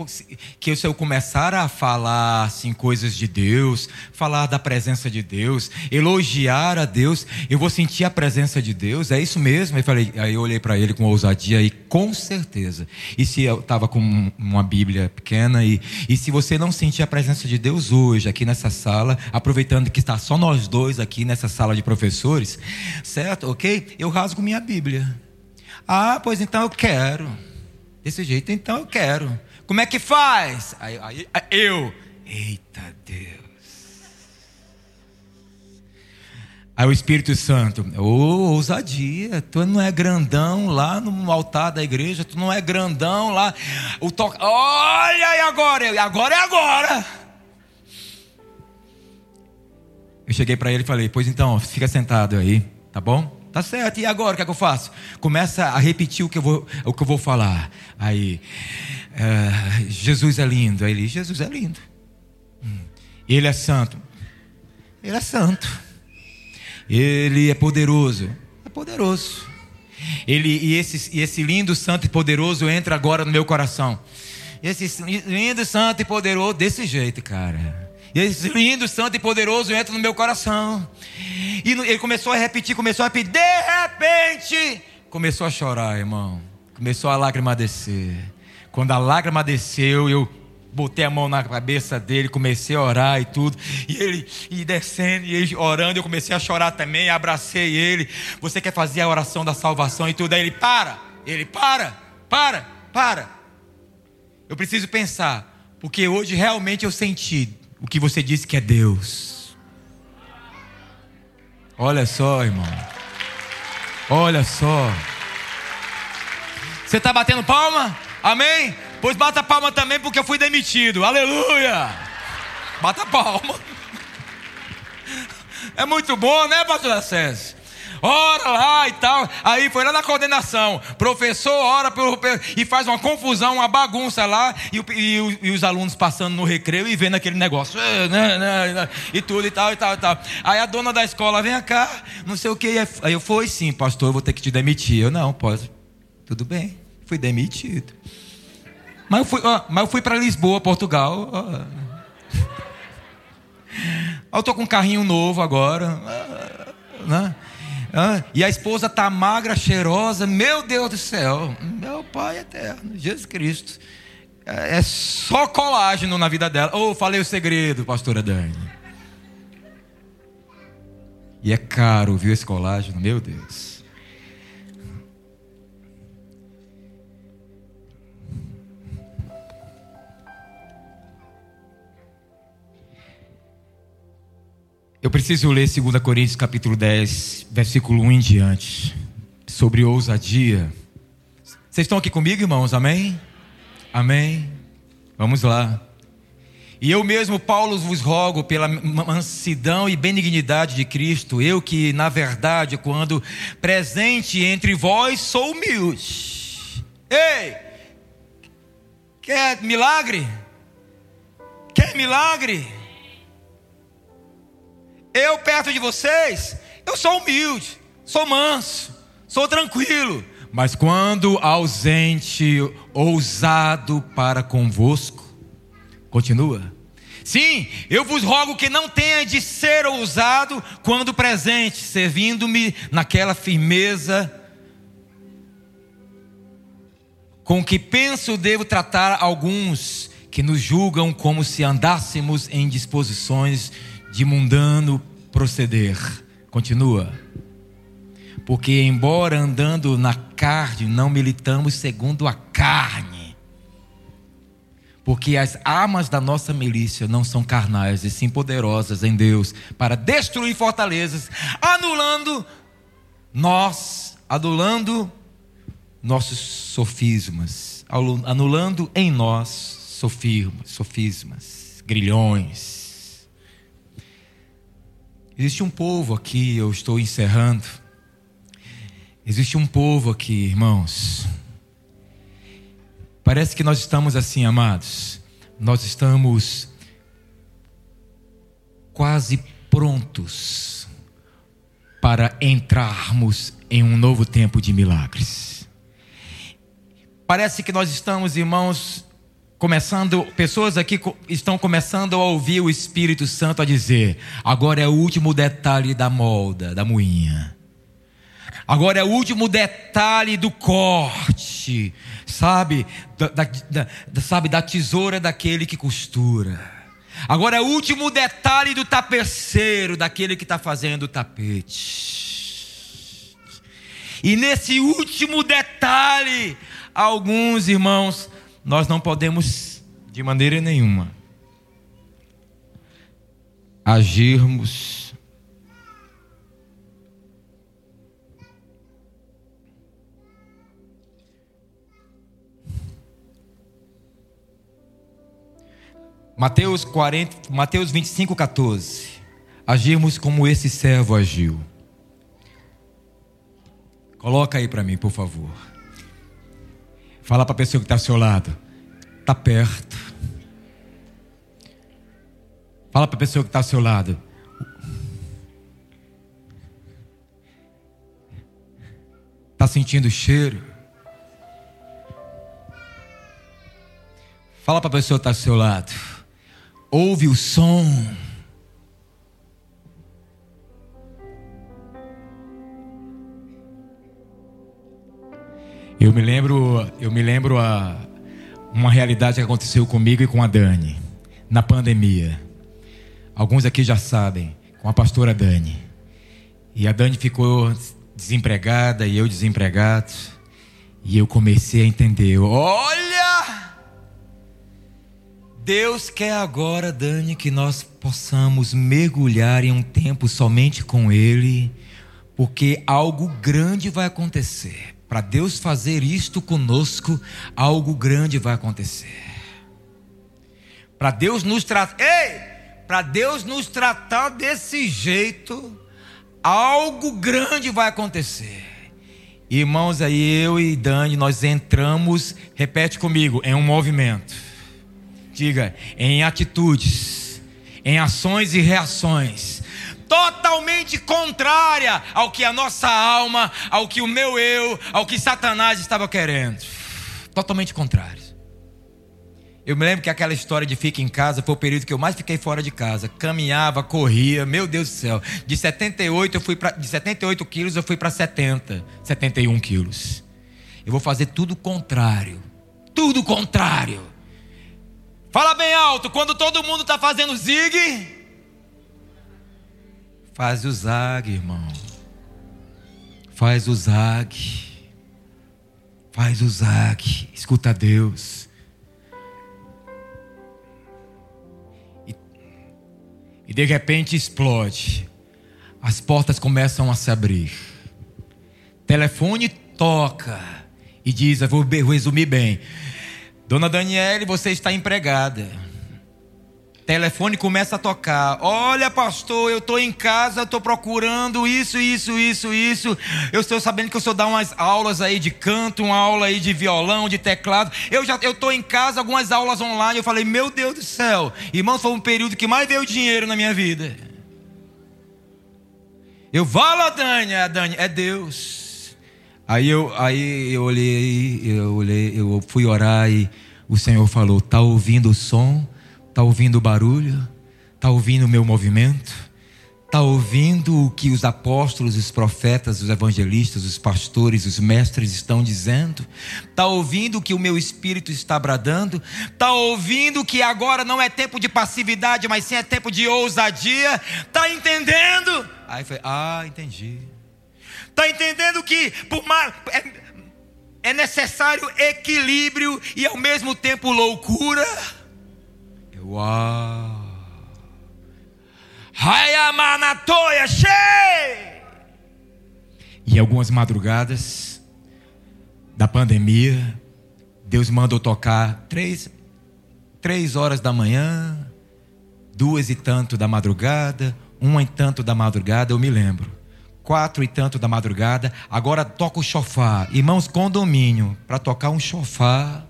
que se eu começar a falar assim coisas de Deus, falar da presença de Deus, elogiar a Deus, eu vou sentir a presença de Deus? É isso mesmo? Eu falei, aí eu olhei para ele com ousadia e com certeza. E se eu estava com uma Bíblia pequena e, e se você não sentir a presença de Deus hoje aqui nessa sala, aproveitando que está só nós dois aqui nessa sala de professores, certo? Ok? Eu rasgo minha Bíblia. Ah, pois então eu quero. Desse jeito, então eu quero. Como é que faz? Aí, aí, eu. Eita Deus. Aí o Espírito Santo, ô oh, ousadia, tu não é grandão lá no altar da igreja, tu não é grandão lá. O to... Olha, e agora? Agora é agora. Eu cheguei para ele e falei: Pois então, fica sentado aí, tá bom? Tá certo, e agora o que, é que eu faço? Começa a repetir o que eu vou, o que eu vou falar. Aí, uh, Jesus é lindo. Aí ele, Jesus é lindo. Hum. Ele é santo. Ele é santo. Ele é poderoso. É poderoso. Ele, e, esse, e esse lindo, santo e poderoso entra agora no meu coração. Esse lindo, santo e poderoso, desse jeito, cara. E esse lindo, santo e poderoso entra no meu coração. E ele começou a repetir, começou a repetir. De repente, começou a chorar, irmão. Começou a lágrima descer. Quando a lágrima desceu, eu botei a mão na cabeça dele, comecei a orar e tudo. E ele e descendo, e ele orando, eu comecei a chorar também, abracei ele. Você quer fazer a oração da salvação e tudo? Aí ele para. Ele para, para, para. Eu preciso pensar, porque hoje realmente eu senti o que você disse que é Deus. Olha só, irmão. Olha só. Você está batendo palma? Amém? Pois bata palma também, porque eu fui demitido. Aleluia! Bata palma. É muito bom, né, pastor Ascenso? Ora lá e tal. Aí foi lá na coordenação, professor ora pelo, e faz uma confusão, uma bagunça lá, e, e, e os alunos passando no recreio e vendo aquele negócio, eh, né, né, né, e tudo e tal e tal e tal. Aí a dona da escola vem cá, não sei o que. Aí eu fui, sim, pastor, eu vou ter que te demitir. Eu não, pode. Tudo bem, fui demitido. Mas eu fui, mas eu fui para Lisboa, Portugal. Ó. Eu estou com um carrinho novo agora. Né? E a esposa está magra, cheirosa. Meu Deus do céu. Meu Pai eterno, Jesus Cristo. É, é só colágeno na vida dela. Oh, falei o segredo, pastora Dani. E é caro, viu, esse colágeno? Meu Deus. Eu preciso ler 2 Coríntios capítulo 10, versículo 1 em diante, sobre ousadia. Vocês estão aqui comigo, irmãos? Amém? Amém? Vamos lá. E eu mesmo, Paulo, vos rogo pela mansidão e benignidade de Cristo, eu que, na verdade, quando presente entre vós, sou humilde. Ei! Quer milagre? Quer milagre? Eu perto de vocês, eu sou humilde, sou manso, sou tranquilo. Mas quando ausente, ousado para convosco, continua. Sim, eu vos rogo que não tenha de ser ousado quando presente, servindo-me naquela firmeza Com que penso devo tratar alguns que nos julgam como se andássemos em disposições de mundano proceder. Continua. Porque, embora andando na carne, não militamos segundo a carne. Porque as armas da nossa milícia não são carnais, e sim poderosas em Deus para destruir fortalezas, anulando nós, anulando nossos sofismas, anulando em nós sofismas, sofismas grilhões. Existe um povo aqui, eu estou encerrando. Existe um povo aqui, irmãos. Parece que nós estamos assim, amados. Nós estamos quase prontos para entrarmos em um novo tempo de milagres. Parece que nós estamos, irmãos, começando, pessoas aqui estão começando a ouvir o Espírito Santo a dizer: agora é o último detalhe da molda, da moinha. Agora é o último detalhe do corte, sabe? Da, da, da, sabe, da tesoura daquele que costura. Agora é o último detalhe do tapeceiro, daquele que está fazendo o tapete. E nesse último detalhe, alguns irmãos, nós não podemos, de maneira nenhuma, agirmos Mateus, 40, Mateus 25, 14. Agirmos como esse servo agiu. Coloca aí para mim, por favor. Fala para a pessoa que está ao seu lado. Está perto. Fala para a pessoa que está ao seu lado. Está sentindo o cheiro? Fala para a pessoa que está ao seu lado ouve o som. Eu me lembro, eu me lembro a uma realidade que aconteceu comigo e com a Dani na pandemia. Alguns aqui já sabem, com a pastora Dani. E a Dani ficou desempregada e eu desempregado. E eu comecei a entender, olha Deus quer agora, Dani, que nós possamos mergulhar em um tempo somente com Ele, porque algo grande vai acontecer. Para Deus fazer isto conosco, algo grande vai acontecer. Para Deus nos tratar, ei, para Deus nos tratar desse jeito, algo grande vai acontecer. Irmãos, aí eu e Dani, nós entramos, repete comigo, em um movimento diga, em atitudes, em ações e reações, totalmente contrária ao que a nossa alma, ao que o meu eu, ao que Satanás estava querendo. Totalmente contrário. Eu me lembro que aquela história de fica em casa foi o período que eu mais fiquei fora de casa. Caminhava, corria, meu Deus do céu. De 78 eu fui para de 78 quilos eu fui para 70, 71 quilos. Eu vou fazer tudo contrário, tudo contrário Fala bem alto, quando todo mundo está fazendo zig, faz o zag, irmão. Faz o zag. Faz o zag. Escuta Deus. E, e de repente explode. As portas começam a se abrir. Telefone toca e diz: Eu vou resumir bem. Dona Daniele, você está empregada. Telefone começa a tocar. Olha, pastor, eu estou em casa, estou procurando isso, isso, isso, isso. Eu estou sabendo que o senhor dá umas aulas aí de canto, uma aula aí de violão, de teclado. Eu já eu estou em casa, algumas aulas online. Eu falei, meu Deus do céu, irmãos, foi um período que mais veio dinheiro na minha vida. Eu falo, Dani, é Dani, é Deus. Aí eu, aí eu olhei, eu olhei, eu fui orar e o Senhor falou: "Tá ouvindo o som? Tá ouvindo o barulho? Tá ouvindo o meu movimento? Está ouvindo o que os apóstolos, os profetas, os evangelistas, os pastores, os mestres estão dizendo? Está ouvindo o que o meu espírito está bradando? Está ouvindo que agora não é tempo de passividade, mas sim é tempo de ousadia? Está entendendo? Aí foi, ah, entendi. Está entendendo que por mais, é, é necessário equilíbrio e ao mesmo tempo loucura? Uau! Hayamanatoya Shei! E algumas madrugadas da pandemia, Deus mandou tocar três, três horas da manhã, duas e tanto da madrugada, uma e tanto da madrugada, eu me lembro. Quatro e tanto da madrugada, agora toca o chofar. Irmãos, condomínio, para tocar um chofar.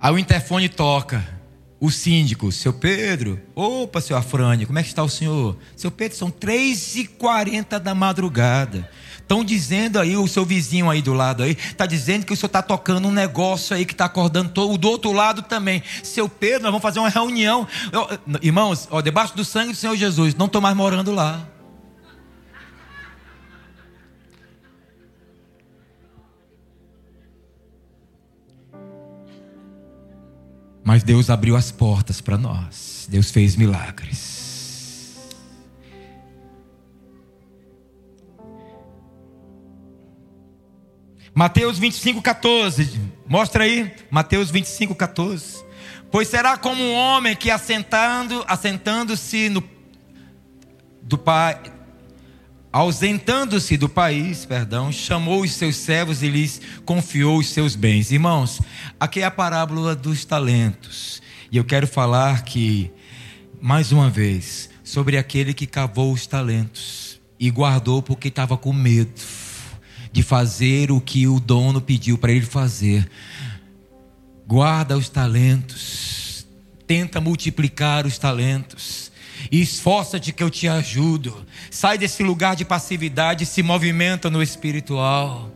Aí o interfone toca. O síndico, seu Pedro, opa, seu Afrânio, como é que está o senhor? Seu Pedro, são 3h40 da madrugada. Estão dizendo aí, o seu vizinho aí do lado aí, está dizendo que o senhor está tocando um negócio aí que está acordando todo, do outro lado também. Seu Pedro, nós vamos fazer uma reunião. Eu, irmãos, ó, debaixo do sangue do Senhor Jesus, não estou mais morando lá. Mas Deus abriu as portas para nós. Deus fez milagres. Mateus 25, 14. Mostra aí. Mateus 25, 14. Pois será como um homem que assentando, assentando-se no do pai, ausentando-se do país, perdão, chamou os seus servos e lhes confiou os seus bens. Irmãos, aqui é a parábola dos talentos. E eu quero falar que, mais uma vez, sobre aquele que cavou os talentos e guardou porque estava com medo de fazer o que o dono pediu para ele fazer. Guarda os talentos, tenta multiplicar os talentos e esforça-te que eu te ajudo. Sai desse lugar de passividade e se movimenta no espiritual.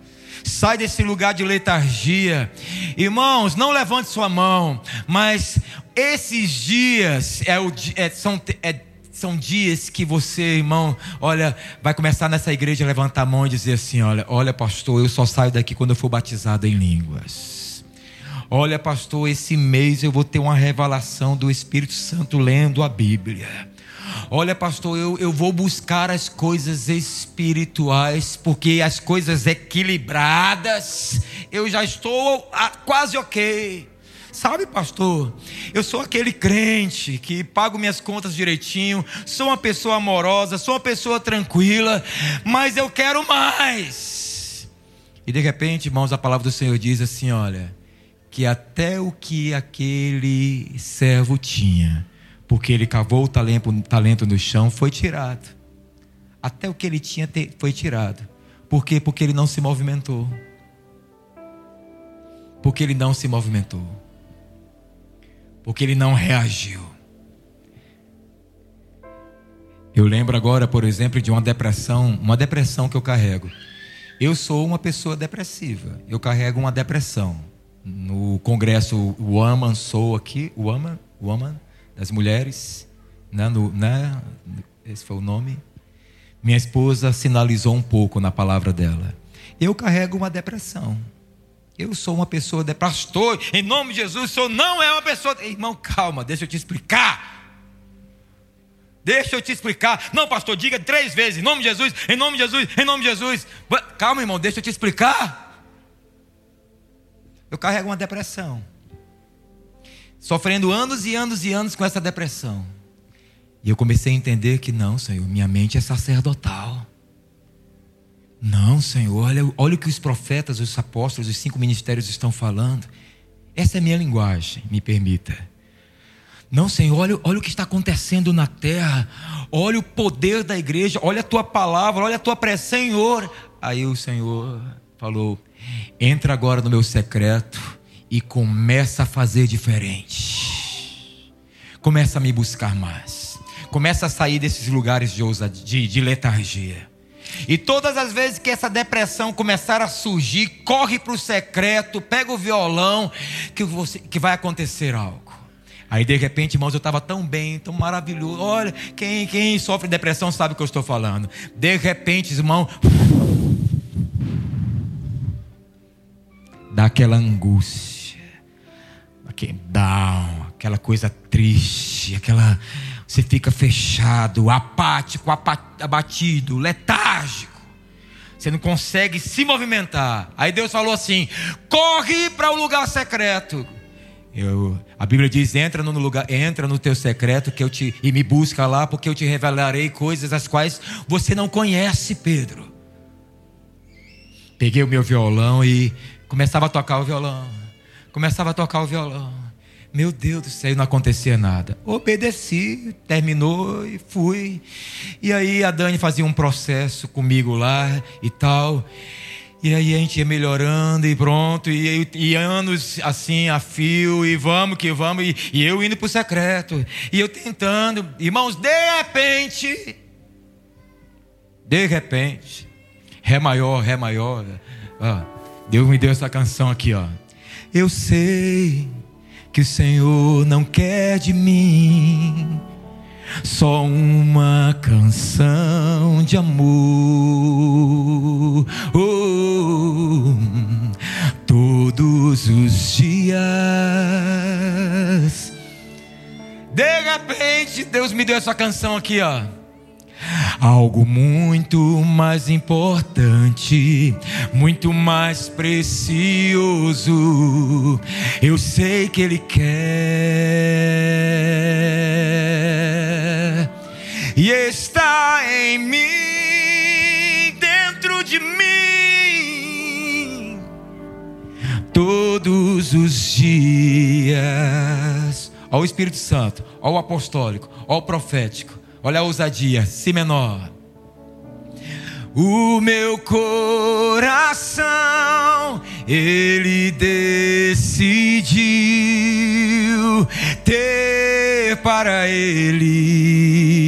Sai desse lugar de letargia. Irmãos, não levante sua mão, mas esses dias é o, é, são, é, são dias que você, irmão, olha, vai começar nessa igreja a levantar a mão e dizer assim: olha, olha, pastor, eu só saio daqui quando eu for batizado em línguas. Olha, pastor, esse mês eu vou ter uma revelação do Espírito Santo lendo a Bíblia. Olha, pastor, eu, eu vou buscar as coisas espirituais, porque as coisas equilibradas, eu já estou quase ok. Sabe, pastor, eu sou aquele crente que pago minhas contas direitinho, sou uma pessoa amorosa, sou uma pessoa tranquila, mas eu quero mais. E de repente, irmãos, a palavra do Senhor diz assim: olha, que até o que aquele servo tinha, porque ele cavou o talento, talento no chão, foi tirado. Até o que ele tinha foi tirado. Por quê? Porque ele não se movimentou. Porque ele não se movimentou. Porque ele não reagiu. Eu lembro agora, por exemplo, de uma depressão, uma depressão que eu carrego. Eu sou uma pessoa depressiva. Eu carrego uma depressão. No congresso Woman Sou aqui, Woman, Woman, das mulheres, né, no, né, esse foi o nome. Minha esposa sinalizou um pouco na palavra dela. Eu carrego uma depressão. Eu sou uma pessoa de pastor, em nome de Jesus, o senhor não é uma pessoa. Irmão, calma, deixa eu te explicar. Deixa eu te explicar. Não, pastor, diga três vezes, em nome de Jesus, em nome de Jesus, em nome de Jesus. Calma, irmão, deixa eu te explicar. Eu carrego uma depressão sofrendo anos e anos e anos com essa depressão. E eu comecei a entender que não, Senhor, minha mente é sacerdotal. Não, Senhor, olha, olha o que os profetas, os apóstolos, os cinco ministérios estão falando. Essa é minha linguagem, me permita. Não, Senhor, olha, olha o que está acontecendo na terra. Olha o poder da igreja, olha a tua palavra, olha a tua prece, Senhor. Aí o Senhor falou: entra agora no meu secreto e começa a fazer diferente. Começa a me buscar mais. Começa a sair desses lugares de, ousadia, de, de letargia. E todas as vezes que essa depressão começar a surgir, corre para o secreto, pega o violão, que, você, que vai acontecer algo. Aí de repente, irmãos, eu estava tão bem, tão maravilhoso. Olha, quem, quem sofre depressão sabe o que eu estou falando. De repente, irmão, dá aquela angústia, aquele down, aquela coisa triste, aquela você fica fechado, apático, abatido, letárgico. Você não consegue se movimentar. Aí Deus falou assim: corre para o lugar secreto. Eu, a Bíblia diz: entra no lugar, entra no teu secreto que eu te e me busca lá, porque eu te revelarei coisas as quais você não conhece, Pedro. Peguei o meu violão e começava a tocar o violão. Começava a tocar o violão. Meu Deus do céu, não acontecia nada. Obedeci, terminou e fui. E aí a Dani fazia um processo comigo lá e tal. E aí a gente ia melhorando e pronto, e, e anos assim a fio, e vamos que vamos, e, e eu indo para o secreto, e eu tentando, irmãos, de repente, de repente, Ré maior, Ré maior, ó, Deus me deu essa canção aqui, ó. Eu sei que o Senhor não quer de mim só uma canção de amor. Oh, todos os dias. De repente, Deus me deu essa canção aqui, ó. Algo muito mais importante, muito mais precioso. Eu sei que Ele quer e está em mim, dentro de mim, todos os dias. Ó o Espírito Santo, ó o apostólico, ó o profético Olha a ousadia, si menor. O meu coração, ele decidiu ter para ele.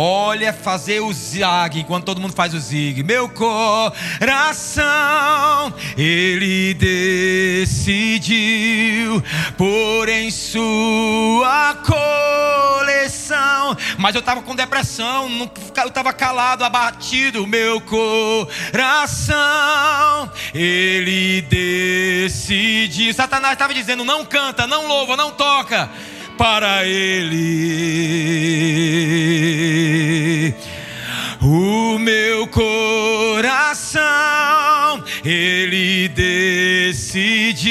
Olha, fazer o zig, enquanto todo mundo faz o zig. Meu coração, ele decidiu por em sua coleção. Mas eu estava com depressão, eu estava calado, abatido. Meu coração, ele decidiu. Satanás estava dizendo: não canta, não louva, não toca para Ele. O meu coração, Ele decidiu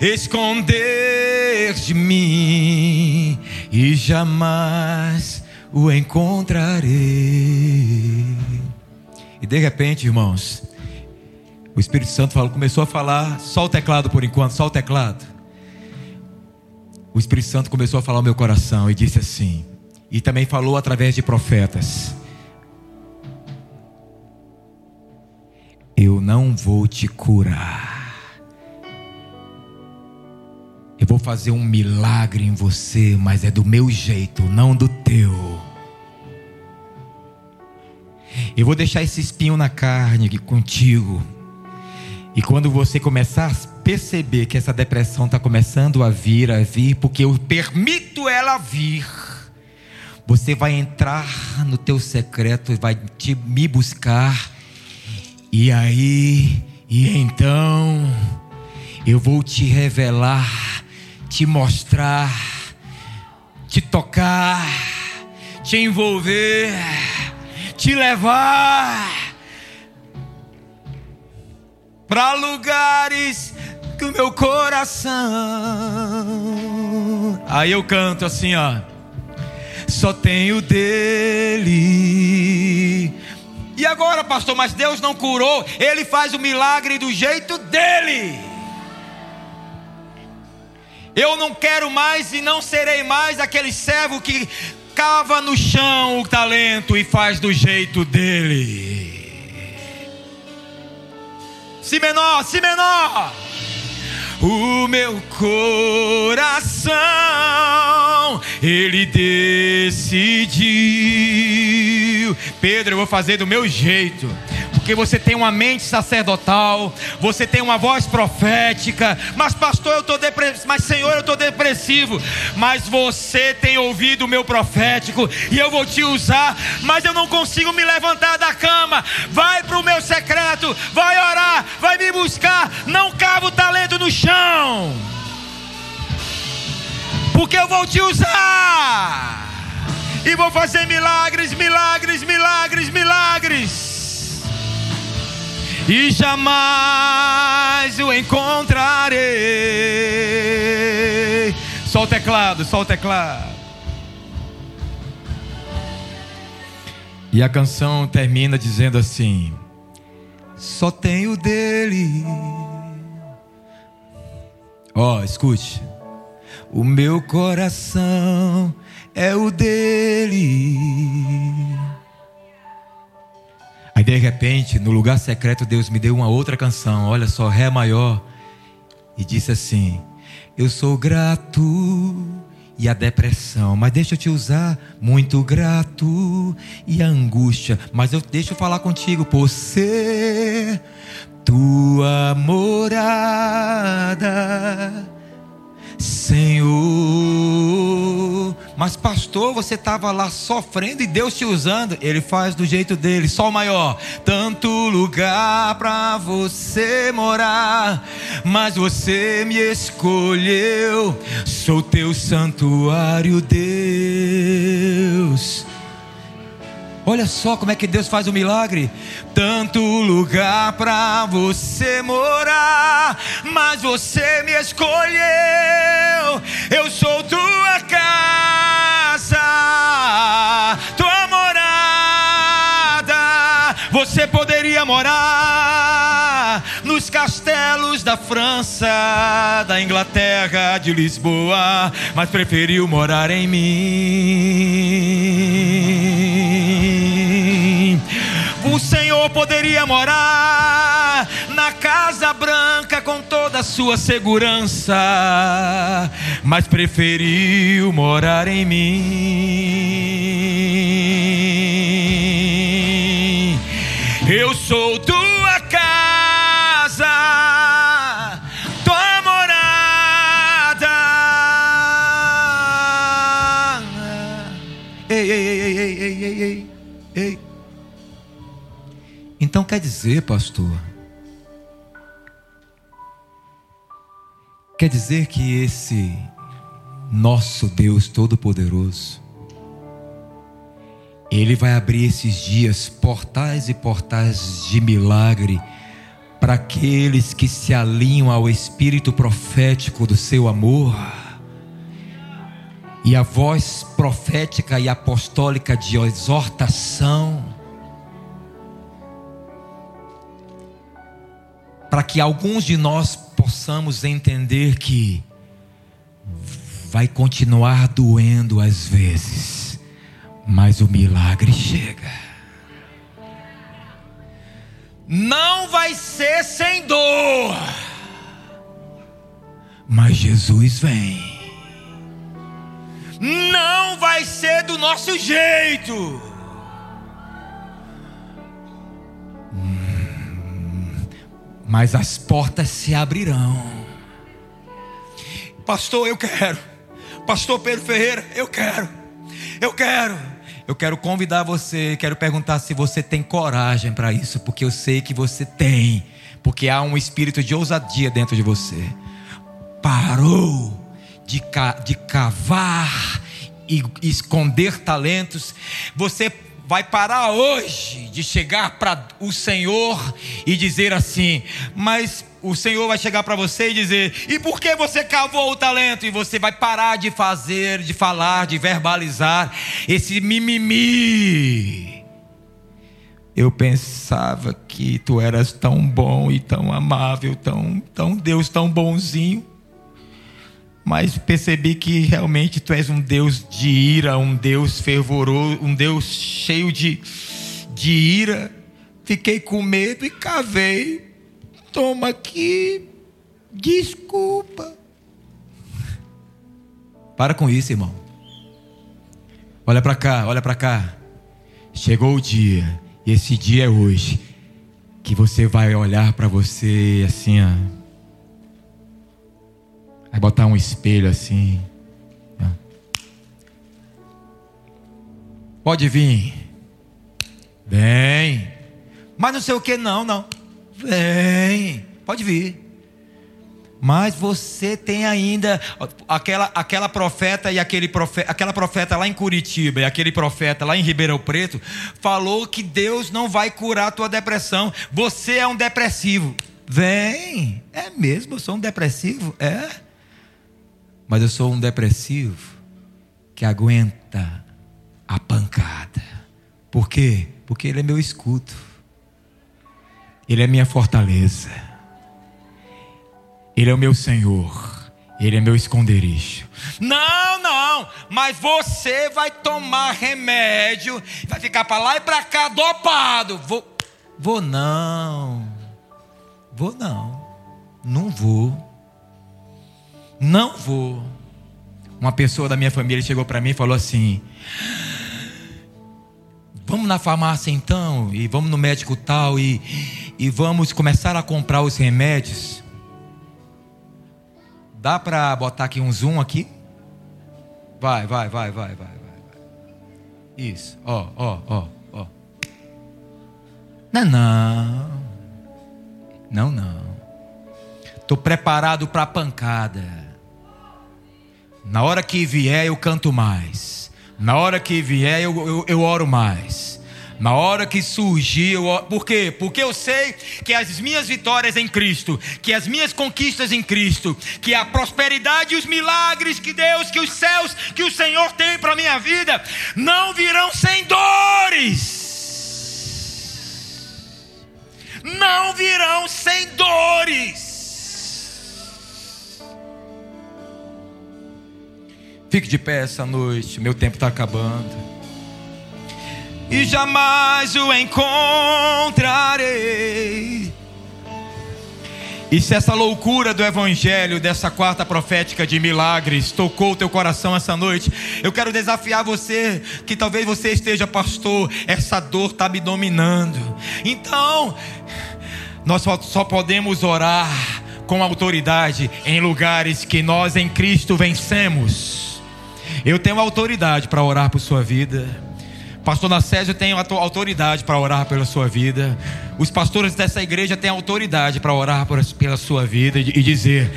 esconder de mim e jamais o encontrarei. E de repente, irmãos, o Espírito Santo falou, começou a falar, só o teclado por enquanto, só o teclado o Espírito Santo começou a falar ao meu coração e disse assim, e também falou através de profetas: Eu não vou te curar. Eu vou fazer um milagre em você, mas é do meu jeito, não do teu. Eu vou deixar esse espinho na carne contigo. E quando você começar perceber que essa depressão está começando a vir, a vir, porque eu permito ela vir, você vai entrar no teu secreto, vai te, me buscar, e aí, e então, eu vou te revelar, te mostrar, te tocar, te envolver, te levar para lugares do meu coração. Aí eu canto assim, ó. Só tenho dele. E agora, pastor, mas Deus não curou, ele faz o milagre do jeito dele. Eu não quero mais e não serei mais aquele servo que cava no chão o talento e faz do jeito dele. Si menor, si menor. O meu coração, ele decidiu. Pedro, eu vou fazer do meu jeito. Porque você tem uma mente sacerdotal, você tem uma voz profética, mas pastor, eu estou depressivo, mas Senhor, eu estou depressivo, mas você tem ouvido o meu profético e eu vou te usar, mas eu não consigo me levantar da cama. Vai para o meu secreto, vai orar, vai me buscar, não cava o talento no chão. Porque eu vou te usar. E vou fazer milagres, milagres, milagres, milagres e jamais o encontrarei. Só o teclado, só o teclado. E a canção termina dizendo assim: Só tenho dele. Ó, oh, escute. O meu coração é o dele. Aí de repente, no lugar secreto, Deus me deu uma outra canção. Olha só, Ré maior. E disse assim: Eu sou grato e a depressão, mas deixa eu te usar, muito grato e a angústia, mas eu deixa eu falar contigo, por ser tua morada Senhor. Mas, pastor, você estava lá sofrendo e Deus te usando. Ele faz do jeito dele, só o maior. Tanto lugar para você morar, mas você me escolheu. Sou teu santuário, Deus. Olha só como é que Deus faz o milagre. Tanto lugar para você morar, mas você me escolheu. Eu sou tua casa, tua França, da Inglaterra, de Lisboa, mas preferiu morar em mim. O Senhor poderia morar na Casa Branca com toda a sua segurança, mas preferiu morar em mim. Eu sou tua casa, Então quer dizer, pastor, quer dizer que esse nosso Deus Todo-Poderoso, Ele vai abrir esses dias portais e portais de milagre para aqueles que se alinham ao espírito profético do seu amor. E a voz profética e apostólica de exortação, para que alguns de nós possamos entender que vai continuar doendo às vezes, mas o milagre chega não vai ser sem dor, mas Jesus vem. Não vai ser do nosso jeito. Mas as portas se abrirão. Pastor, eu quero. Pastor Pedro Ferreira, eu quero. Eu quero. Eu quero convidar você, quero perguntar se você tem coragem para isso, porque eu sei que você tem, porque há um espírito de ousadia dentro de você. Parou de, ca de cavar e esconder talentos. Você vai parar hoje de chegar para o Senhor e dizer assim: Mas o Senhor vai chegar para você e dizer: E por que você cavou o talento? E você vai parar de fazer, de falar, de verbalizar esse mimimi. Eu pensava que tu eras tão bom e tão amável, tão, tão Deus tão bonzinho. Mas percebi que realmente tu és um Deus de ira, um Deus fervoroso, um Deus cheio de, de ira. Fiquei com medo e cavei Toma aqui, desculpa. Para com isso, irmão. Olha para cá, olha para cá. Chegou o dia, e esse dia é hoje. que você vai olhar para você assim, ó. Vai botar um espelho assim. Ó. Pode vir. Vem. Mas não sei o que, não, não. Vem. Pode vir. Mas você tem ainda aquela, aquela profeta e aquele profeta, aquela profeta lá em Curitiba e aquele profeta lá em Ribeirão Preto falou que Deus não vai curar a tua depressão. Você é um depressivo. Vem. É mesmo, eu sou um depressivo? É. Mas eu sou um depressivo que aguenta a pancada. Por quê? Porque ele é meu escudo. Ele é minha fortaleza. Ele é o meu Senhor. Ele é meu esconderijo. Não, não, mas você vai tomar remédio, vai ficar para lá e para cá dopado. Vou, vou não, vou não, não vou, não vou. Uma pessoa da minha família chegou para mim e falou assim: Vamos na farmácia então, e vamos no médico tal, e, e vamos começar a comprar os remédios. Dá para botar aqui um zoom aqui? Vai, vai, vai, vai, vai, vai. Isso. Ó, ó, ó, ó. Não, não. Não, não. Tô preparado para pancada. Na hora que vier eu canto mais. Na hora que vier eu, eu, eu oro mais. Na hora que surgiu, por quê? Porque eu sei que as minhas vitórias em Cristo, que as minhas conquistas em Cristo, que a prosperidade e os milagres que Deus, que os céus, que o Senhor tem para minha vida, não virão sem dores. Não virão sem dores. Fique de pé essa noite, meu tempo está acabando e jamais o encontrarei. E se essa loucura do Evangelho, dessa quarta profética de milagres, tocou o teu coração essa noite, eu quero desafiar você, que talvez você esteja, pastor, essa dor está me dominando. Então, nós só podemos orar com autoridade em lugares que nós em Cristo vencemos. Eu tenho autoridade para orar por sua vida. Pastor Nacésio tem autoridade para orar pela sua vida. Os pastores dessa igreja têm autoridade para orar pela sua vida e dizer: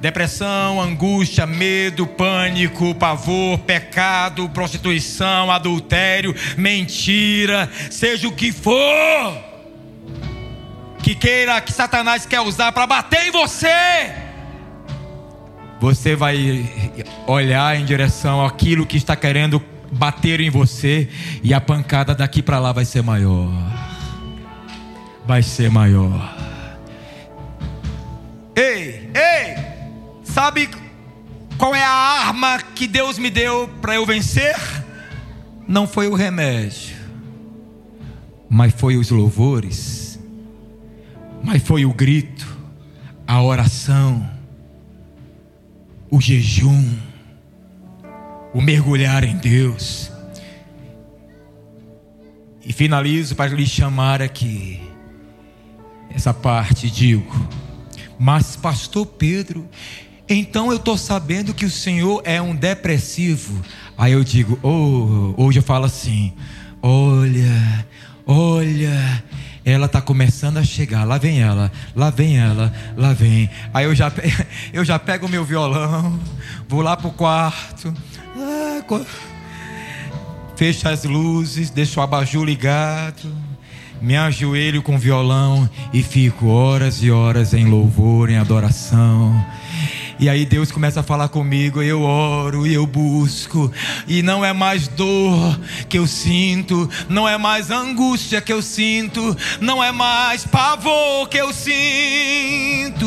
depressão, angústia, medo, pânico, pavor, pecado, prostituição, adultério, mentira, seja o que for, que queira, que Satanás quer usar para bater em você. Você vai olhar em direção àquilo que está querendo bater em você e a pancada daqui para lá vai ser maior. Vai ser maior. Ei, ei, sabe qual é a arma que Deus me deu para eu vencer? Não foi o remédio, mas foi os louvores, mas foi o grito, a oração, o jejum o mergulhar em Deus. E finalizo para lhe chamar aqui essa parte, digo, mas pastor Pedro, então eu estou sabendo que o Senhor é um depressivo. Aí eu digo, oh, hoje eu falo assim: olha, olha, ela está começando a chegar. Lá vem ela, lá vem ela, lá vem. Aí eu já, eu já pego o meu violão, vou lá para o quarto, Fecho as luzes, deixo o abajur ligado, me ajoelho com o violão e fico horas e horas em louvor, em adoração. E aí Deus começa a falar comigo, eu oro e eu busco, e não é mais dor que eu sinto, não é mais angústia que eu sinto, não é mais pavor que eu sinto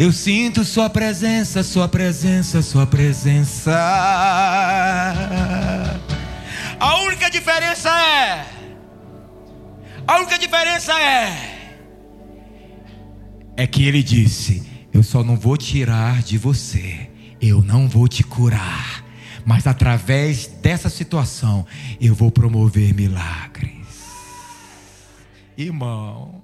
eu sinto Sua presença, Sua presença, Sua presença. A única diferença é. A única diferença é. É que Ele disse: Eu só não vou tirar de você, eu não vou te curar, mas através dessa situação eu vou promover milagres. Irmão,